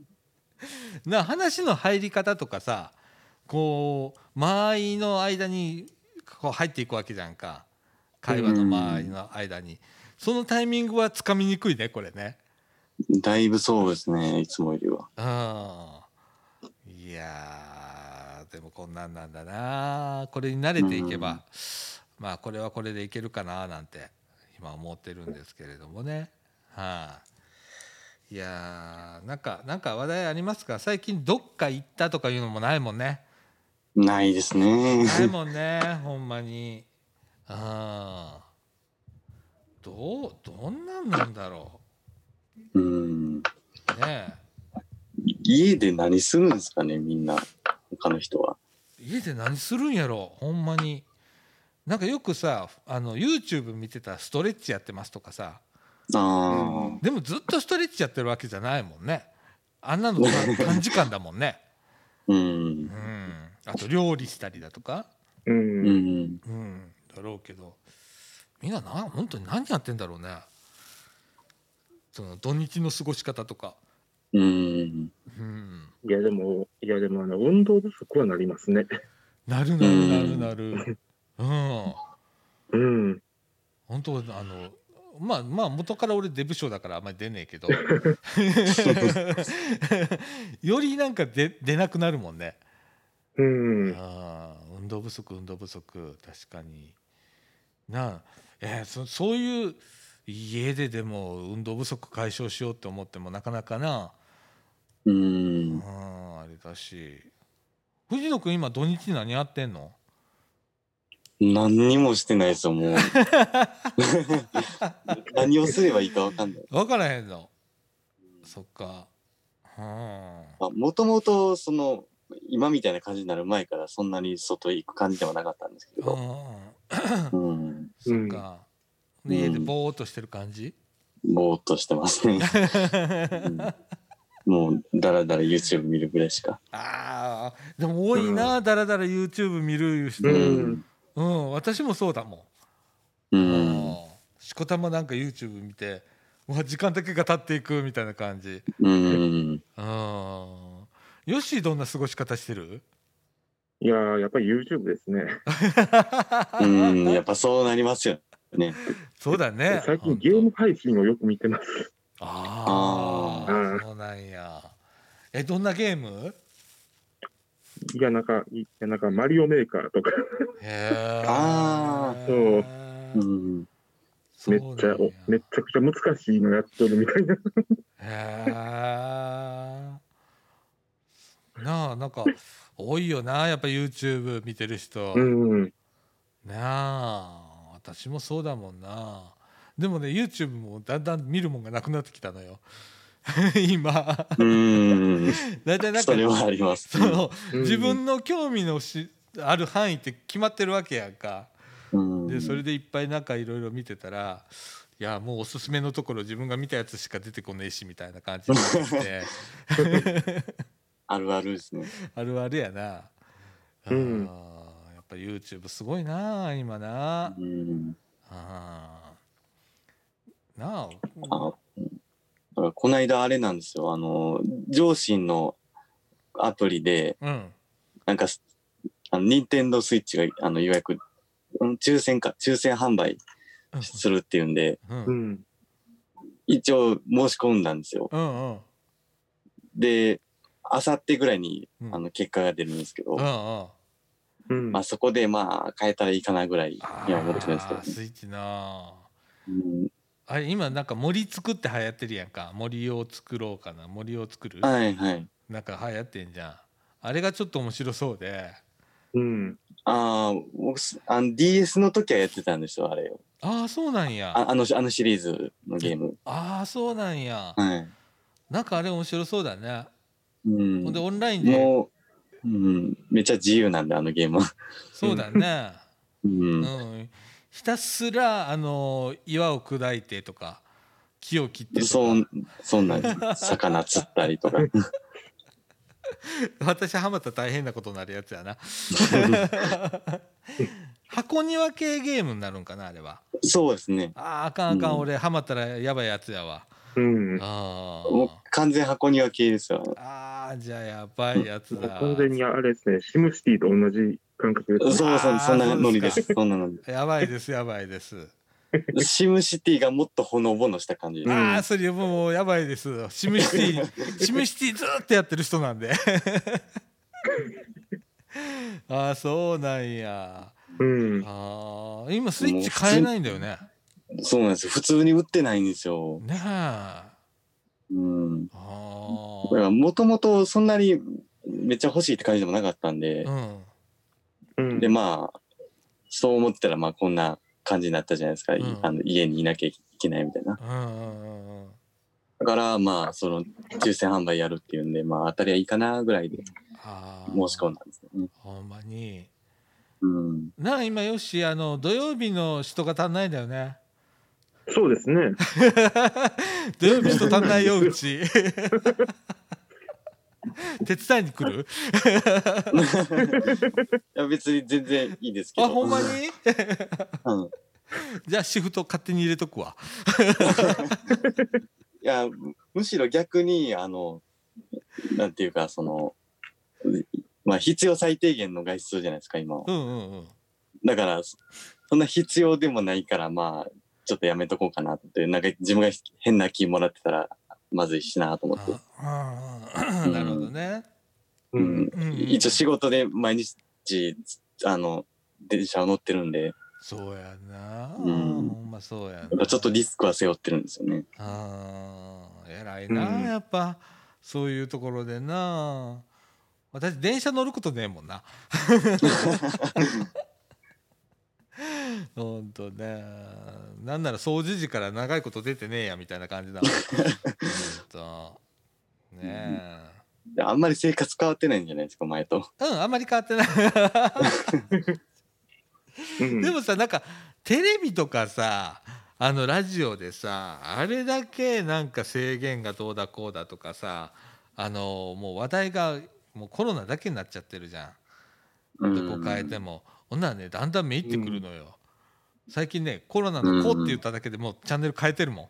な話の入り方とかさこう間合いの間にこう入っていくわけじゃんか。会話の間合いの間に、そのタイミングはつかみにくいねこれね。だいぶそうですねいつもよりは。うんいやーでもこんなんなんだなこれに慣れていけば、まあこれはこれでいけるかななんて今思ってるんですけれどもね。はい、いやーなんかなんか話題ありますか？最近どっか行ったとかいうのもないもんね。ないですね。ないもんね [LAUGHS] ほんまに。あどうどんなんなんだろう。ん。うね家で何するんですかねみんな他の人は。家で何するんやろほんまに。なんかよくさあの YouTube 見てたらストレッチやってますとかさ。ああでもずっとストレッチやってるわけじゃないもんね。あんなの短 [LAUGHS] 短時間だもんね。うん。うん。あと料理したりだとか。う。うんん。うん。だろうけど。みんなな本当に何やってんだろうね。その土日の過ごし方とかうん。うん。いや、でも、いや、でも、あの、運動不足はなりますね。なるなるなるなる。うん。うん。本当あのまあまあ元から俺デブ症だからあんまり出ねえけど。[LAUGHS] よりなんか出出なくなるもんね、うん。あー運動不足運動不足。確かに。なあえーそそういう家ででも運動不足解消しようって思ってもなかなかなううんんあれだし。藤野君今土日何やってんの？何にもしてないですよもう。[LAUGHS] 何をすればいいかわかんない。分からへんのそっか。うん。もともとその今みたいな感じになる前からそんなに外行く感じではなかったんですけうど、ん。うん、そっか、うん。家でぼーっとしてる感じ、ぼーっとしてますね、[LAUGHS] うんもうだらだら YouTube 見るぐらいしか。あーでも多いな、だらだら YouTube 見る人、ううんん私もそうだもん、う。うんしこたまなんか YouTube 見てうわ時間だけが経っていくみたいな感じうん。うんよしどんな過ごし方してる？いやー、やっぱり YouTube ですね。うん。やっぱそうなりますよね。そうだね最近ゲーム配信をよく見てます。あああーそうなんや。えどんなゲーム？いや、なんか、いや、なんか、マリオメーカーとか、へえあー。う。ん。めっちゃ、おめっちゃくちゃ難しいのやっとるみたいな。へえなあなんか多いよなやっぱ YouTube 見てる人、うん。なあ私もそうだもんな。でもね YouTube もだんだん見るもんがなくなってきたのよ [LAUGHS] 今うん。だいたいなんかそれはあります。そのうん自分の興味のしある範囲って決まってるわけやんかうん。でそれでいっぱいなんかいろいろ見てたらいやもうおすすめのところ自分が見たやつしか出てこねえしみたいな感じになっ [LAUGHS] あるあるですね。あるあるやな、うんあーやっぱ YouTube すごいな今な、うん。あーなああだからこの間あれなんですよ。あの、上信のアプリで、うん。なんか、あの、ニンテンドースイッチが、あの、予約、うん抽選か、抽選販売するっていうんで、うん。ううん。ん。一応申し込んだんですよ。うんうん。で、あさってぐらいに、うん。あの、結果が出るんですけど、うんうん。うん。まあそこでまあ変えたらいいかなぐらいには思ってるんですけど。ね。スイッチなうんあれ今なんか森作って流行ってるやんか森を作ろうかな森を作る？はいはい。なんか流行ってんじゃんあれがちょっと面白そうでうん。ああ、僕す、あの DS の時はやってたんですよ、あれを。ああそうなんやああの、あのシリーズのゲーム。ああそうなんやはい。なんかあれ面白そうだね、うん。ほんでオンラインで？もう、うん、めっちゃ自由なんで、あのゲームは。そうだね [LAUGHS] う。うんん、ひたすらあの岩を砕いてとか木を切ってそう、そんなん、魚釣ったりとか。[LAUGHS] 私ハマったら大変なことになるやつやな [LAUGHS] 箱庭系ゲームになるんかなあれはそうですね。あーあかんあかん、うん俺ハマったらやばいやつやわうん。あもうー完全箱庭系ですよ。あーじゃあやばいやつだ完全にあれですね、シムシティと同じ感覚で。そうそう、そんなノリです。そんなノリ。やばいです [LAUGHS] やばいです、シムシティがもっとほのぼのした感じ。うんああそれもうやばいですシムシティシムシティずーっとやってる人なんで [LAUGHS] ああそうなんやうん。ああ今スイッチ買えないんだよねそうなんですよ。普通に売ってないんですよ。ねえあうん。あだからもともとそんなにめっちゃ欲しいって感じでもなかったんで、うんうん。でまあそう思ってたらまあこんな感じになったじゃないですか、ん。あの家にいなきゃいけないみたいな。うんうんうんうん。だからまあその抽選販売やるっていうんでまあ当たりゃいいかなぐらいであ申し込んだんですよね。ほんまに。うん。なあ今よしあの土曜日の人が足んないんだよね。そうですね。[LAUGHS] 土曜日人足んないようち [LAUGHS] [LAUGHS] 手伝いに来る？[LAUGHS] いや別に全然いいですけど。あほんまに？うん。じゃあシフト勝手に入れとくわ。[LAUGHS] いやむむしろ逆にあのなんていうかそのまあ必要最低限の外出じゃないですか今は。うんうんうん。だからそそんな必要でもないからまあちょっとやめとこうかなってなんか自分が変な気もらってたらまずいしなと思って、ああなるほどね。ううん。一応仕事で毎日あの電車を乗ってるんで。そうやな、うん。ほんまそうやちょっとリスクは背負ってるんですよね。あー偉いな、うん。やっぱ。そういうところでな。私電車乗ることねえもんな [LAUGHS] [LAUGHS] ほんとね。なんなら掃除時から長いこと出てねえやみたいな感じだもん。ほんと。ねであんまり生活変わってないんじゃないですか前と。えうんあんまり変わってない。うん。でもさなんかテレビとかさあのラジオでさあれだけなんか制限がどうだこうだとかさあのもう話題がもうコロナだけになっちゃってるじゃん。どこ変えてもほんならねだんだんめいってくるのよ。最近ねコロナの「子」って言っただけでもうチャンネル変えてるもん。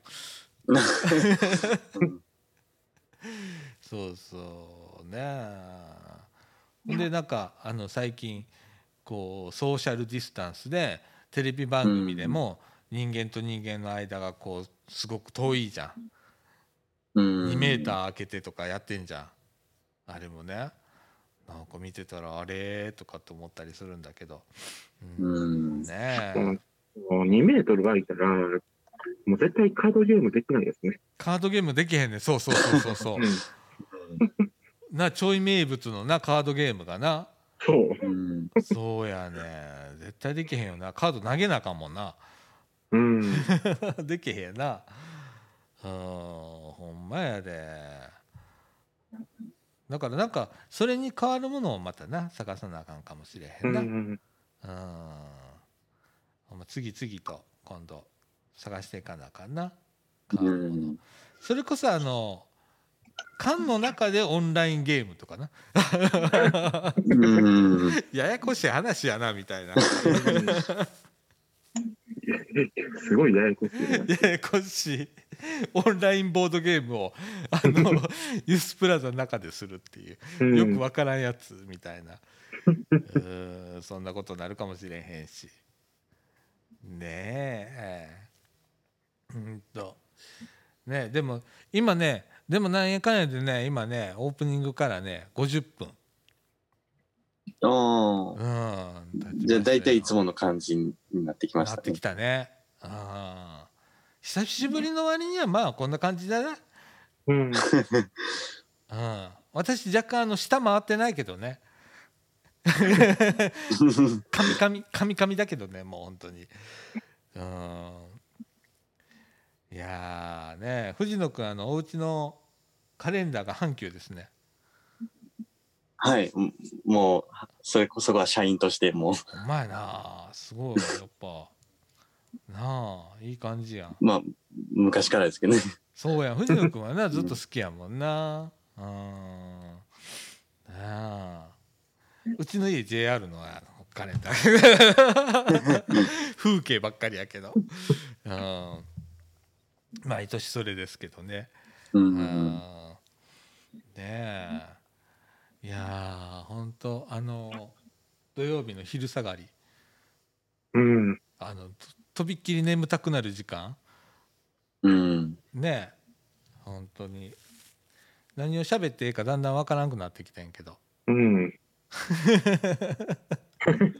そうそうねほんでなんかあの最近こうソーシャルディスタンスでテレビ番組でも人間と人間の間がこうすごく遠いじゃん。2メーター空けてとかやってんじゃん。あれもねなんか見てたらあれとかって思ったりするんだけど、うん。ねえ。もう2メートル空いたらもう絶対カードゲームできないですね。カードゲームできへんねそうそうそうそうそう。[LAUGHS] なちょい名物のなカードゲームがな。そう。そうやね絶対できへんよな。カード投げなあかんもんな。うん。[LAUGHS] できへんな。うんほんまやでだからなんかそれに代わるものをまたな探さなあかんかもしれへうんな、ん。ほんま次々と今度探していかなあかんな。う変わるもの。んそれこそあの缶の中でオンラインゲームとかな。うん。[LAUGHS] ややこしい話やなみたいなすごいややこしいな。ややこしいオンラインボードゲームをあの [LAUGHS] ユースプラザの中でするっていう。うん。よくわからんやつみたいな。うーんそんなことになるかもしれへんし。ねえ。うんと。ねでも今ねでもなんやかんやでね今ねオープニングからね50分あうあじゃあ大体いつもの感じになってきましね。なったてき。たね。あー久しぶりの割にはまあこんな感じだな。うん。うん。私若干あの下回ってないけどね。カミカミカミカミだけどねもう本当に。うん。いやーね藤野くんあのお家のカレンダーが阪急ですねはい、ももうそれこそは社員としても。うほんまやなすごいやっぱ。なあいい感じやん。まあ昔からですけどね。そうやん。藤野くんはなずっと好きやもんな。うん。なあ。うちの家 JR のあのカレンダー風景ばっかりやけど。うん。毎年それですけどね。ううんん。ねえいやーほんとあの土曜日の昼下がり。うん。あのととびっきり眠たくなる時間。うん。ねえ。本当に。何を喋っていいかだんだんわからんくなってきてんけど。うん。[LAUGHS]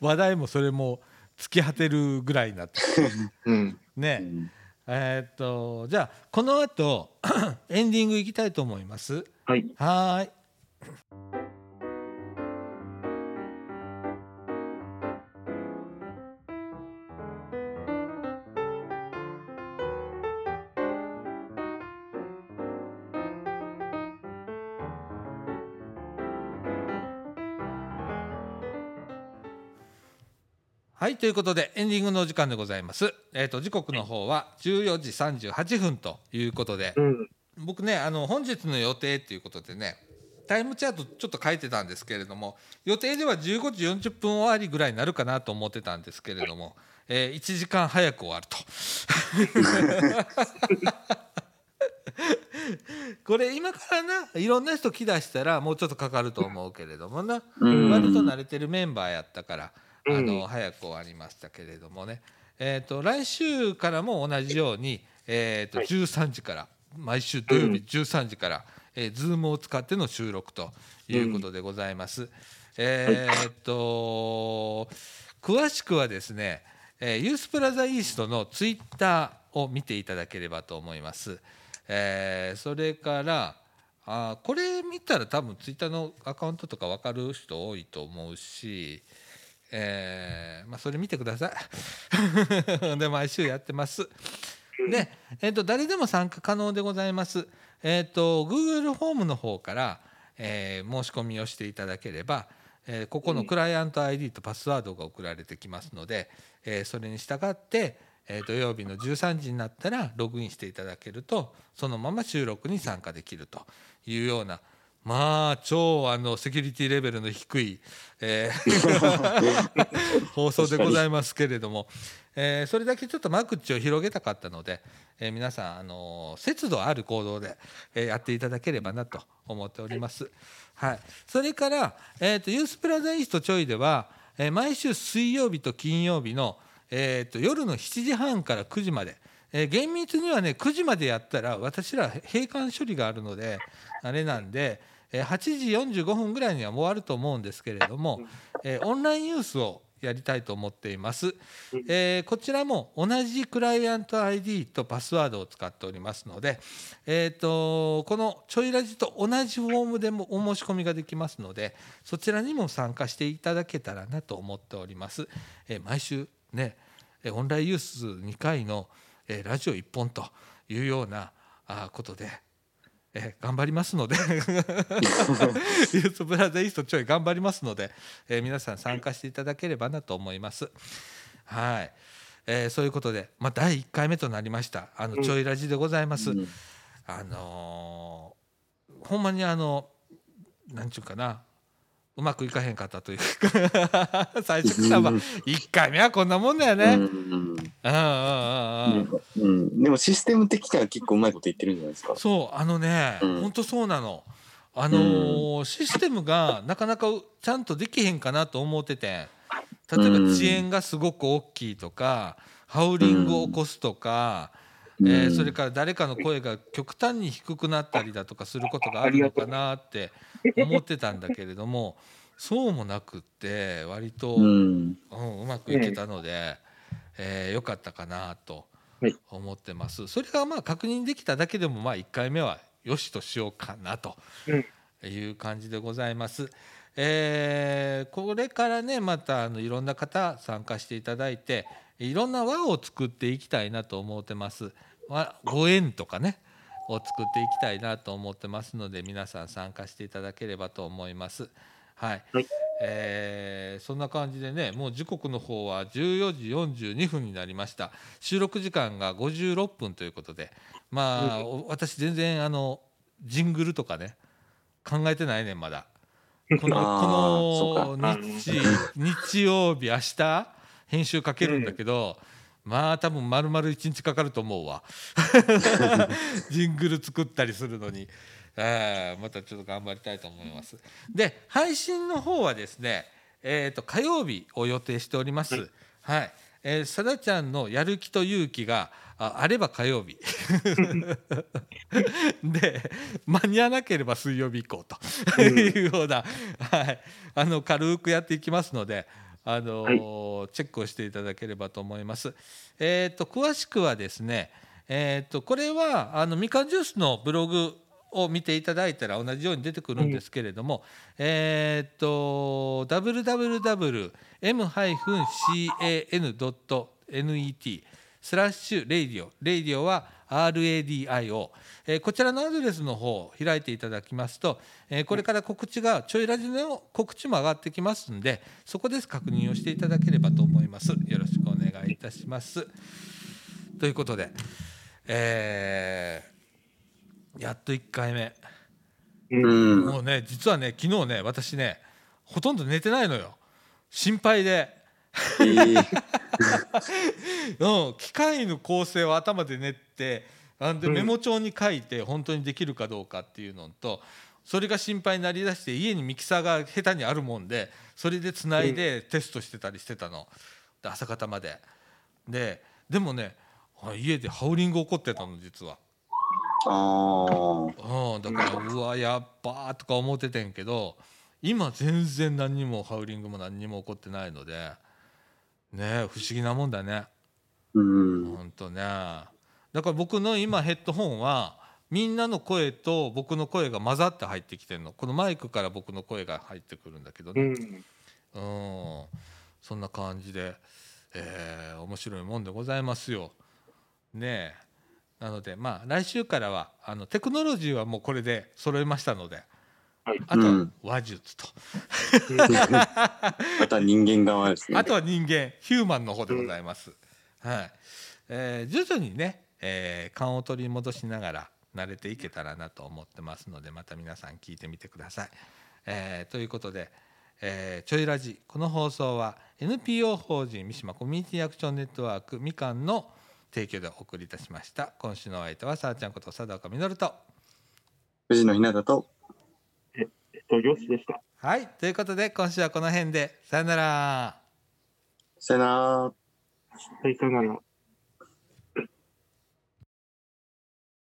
話題もそれも突き果てるぐらいになって [LAUGHS] うん。ねうん。えーっとじゃあこの後 [CLEARS THROAT] エンディングいきたいと思います。はい。はーいはいということでエンディングのお時間でございます。えー、と時刻の方は14時38分ということで、うん。僕ねあの本日の予定っていうことでねタイムチャートちょっと書いてたんですけれども予定では15時40分終わりぐらいになるかなと思ってたんですけれども、えー1時間早く終わると。[LAUGHS] これ今からないろんな人来だしたらもうちょっとかかると思うけれどもな、うん。割と慣れてるメンバーやったから、うん。あの早く終わりましたけれどもね、えー、と来週からも同じように、えー、とはい。13時から毎週土曜日13時から、えー、Zoom を使っての収録ということでございます。えーっと詳しくはですね、えーユースプラザイーストのツイッターを見ていただければと思います。えーそれからあーこれ見たら多分ツイッターのアカウントとか分かる人多いと思うし、えーまあ、それ見てください。[LAUGHS] で毎週やってます。で、えー、と誰でも参加可能でございます。えー、と Google フォームの方から、えー申し込みをしていただければ、えーここのクライアント ID とパスワードが送られてきますので、えーそれに従って、えー土曜日の13時になったらログインしていただけるとそのまま収録に参加できるというようなまあ超あのセキュリティレベルの低い、えー [LAUGHS] 放送でございますけれども、えーそれだけちょっと間口を広げたかったので、えー皆さん、あの節度ある行動で、えーやっていただければなと思っております。はい、それから、えー、とユースプラザイーストちょいでは、えー毎週水曜日と金曜日の、えー、と夜の7時半から9時まで、えー厳密にはね9時までやったら私ら閉館処理があるのであれなんで、えー8時45分ぐらいにはもう終わると思うんですけれども、えーオンラインユースをやりたいと思っています、えーこちらも同じクライアント ID とパスワードを使っておりますので、えー、とこのちょいラジと同じフォームでもお申し込みができますのでそちらにも参加していただけたらなと思っております、えー毎週ねえーオンラインユース2回の、えーラジオ1本というようなことで、えー頑張りますので。ユースブラザーイーストちょい頑張りますので、えー皆さん参加していただければなと思います。はい、えーそういうことで、まあ、第1回目となりました。あのちょいラジでございます。うん。あのーほんまにあのなんちゅうかな。うまくいかへんかったというか。[LAUGHS] 最初からまあ1回目はこんなもんだよね。うんうんうんうんでもシステム的には結構うまいこと言ってるんじゃないですか。そうあのね、うん。本当そうなの。あのーシステムがなかなかちゃんとできへんかなと思ってて例えばうん遅延がすごく大きいとかハウリングを起こすとか、うん。えーそれから誰かの声が極端に低くなったりだとかすることがあるのかなって思ってたんだけれどもそうもなくって割と、ううんんうまくいけたので、えーよかったかなとはい思ってます。それがまあ確認できただけでもまあ1回目はよしとしようかなとうんいう感じでございます。えーこれからねまたあのいろんな方参加していただいていろんな輪を作っていきたいなと思ってます。わご縁とかねを作っていきたいなと思ってますので皆さん参加していただければと思います。はい、はいえーそんな感じでねもう時刻の方は14時42分になりました。収録時間が56分ということでまあ、お私全然あのジングルとかね考えてないねんまだ。[LAUGHS] このこの日日曜日明日編集かけるんだけど、まあ多分丸々1日かかると思うわ。[LAUGHS] [LAUGHS] ジングル作ったりするのに、えーまたちょっと頑張りたいと思います。で配信の方はですねえー、と火曜日を予定しております。はい、えー、さだちゃんのやる気と勇気がああれば火曜日。[LAUGHS] で間に合わなければ水曜日以降と。いうような、はい、あの軽くやっていきますので、あのーチェックをしていただければと思います。えー、と詳しくはですね、えー、とこれはあのみかんジュースのブログを見ていただいたら同じように出てくるんですけれども、えっ、と www.m-can.net スラッシュ radio。radio は RADIO、えーこちらのアドレスの方を開いていただきますと、えーこれから告知がちょいラジの告知も上がってきますんでそこです確認をしていただければと思います。よろしくお願いいたします。ということで、えーやっと1回目。うん。もうね実はね昨日ね私ねほとんど寝てないのよ。心配で、えー。[LAUGHS] うん、機械の構成を頭で練ってあんでうん。メモ帳に書いて本当にできるかどうかっていうのとそれが心配になりだして家にミキサーが下手にあるもんでそれでつないでテストしてたりしてたの。で朝方まで。ででもねあ家でハウリング起こってたの実は。あー。うん、だからうわやっばーとか思っててんけど今全然何にもハウリングも何にも起こってないのでね不思議なもんだね。うん。ほんとね。だから僕の今ヘッドホンはみんなの声と僕の声が混ざって入ってきてるの。このマイクから僕の声が入ってくるんだけどね、うん。うん、そんな感じで、えー面白いもんでございますよ。ねえなのでまあ来週からはあのテクノロジーはもうこれで揃えましたのではい。あとはうん話術と、[LAUGHS] また人間側ですねあとは人間ヒューマンの方でございます。はいえー徐々にね、えー勘を取り戻しながら慣れていけたらなと思ってますのでまた皆さん聞いてみてください。えーということで、えーちょいラジこの放送は NPO 法人三島コミュニティアクションネットワークみかんの提供でお送りいたしました今週のお相手はさあちゃんこと佐岡実と藤野ひなたと、えっと、よしでした。はいということで今週はこの辺でさよなら。さよなら。はい、さよなら。